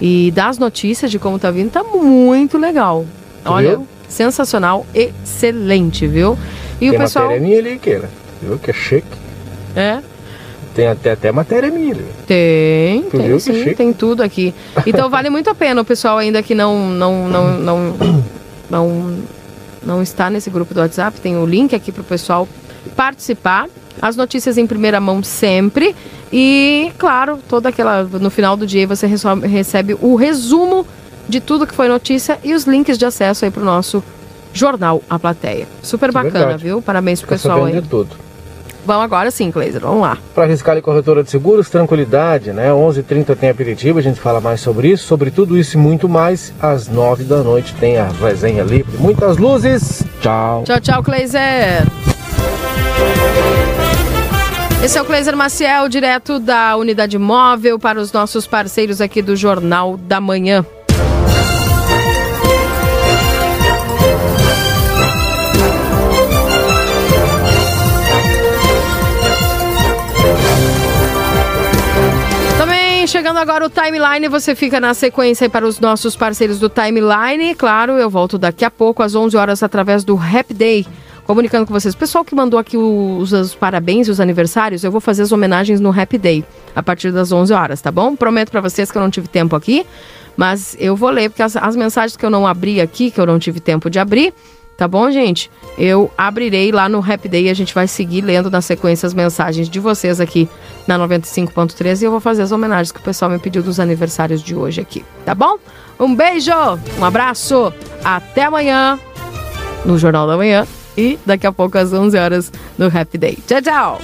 E das notícias de como tá vindo, tá muito legal. Tu Olha, viu? Sensacional, excelente, viu? E tem o pessoal. matéria minha ali. Viu que é cheque? É, Tem até, até matéria minha ali. tem, Tu tem sim, chique? tem tudo aqui. Então vale muito a pena o pessoal ainda que não não não não não, não está nesse grupo do WhatsApp, tem o link aqui para o pessoal participar. As notícias em primeira mão sempre e, claro, toda aquela no final do dia você recebe o resumo de tudo que foi notícia e os links de acesso aí para o nosso jornal A Plateia. Super bacana, verdade. viu? Parabéns pro Fica pessoal aí. de tudo. Vamos agora sim, Cleiser, vamos lá. Para arriscar e corretora de seguros, tranquilidade, né? 11h30 tem aperitivo, a gente fala mais sobre isso. Sobre tudo isso e muito mais, às 9 da noite tem a resenha livre. Muitas luzes, tchau. Tchau, tchau, Cleiser. Esse é o Cleiser Maciel, direto da unidade móvel para os nossos parceiros aqui do Jornal da Manhã. Chegando agora o Timeline, você fica na sequência para os nossos parceiros do Timeline. Claro, eu volto daqui a pouco às 11 horas através do Happy Day. Comunicando com vocês. Pessoal que mandou aqui os, os parabéns e os aniversários, eu vou fazer as homenagens no Happy Day a partir das 11 horas, tá bom? Prometo para vocês que eu não tive tempo aqui, mas eu vou ler, porque as, as mensagens que eu não abri aqui, que eu não tive tempo de abrir, Tá bom, gente? Eu abrirei lá no Rap Day e a gente vai seguir lendo na sequência as mensagens de vocês aqui na 95.3 e eu vou fazer as homenagens que o pessoal me pediu dos aniversários de hoje aqui, tá bom? Um beijo, um abraço, até amanhã no Jornal da Manhã e daqui a pouco às 11 horas no Rap Day. Tchau, tchau!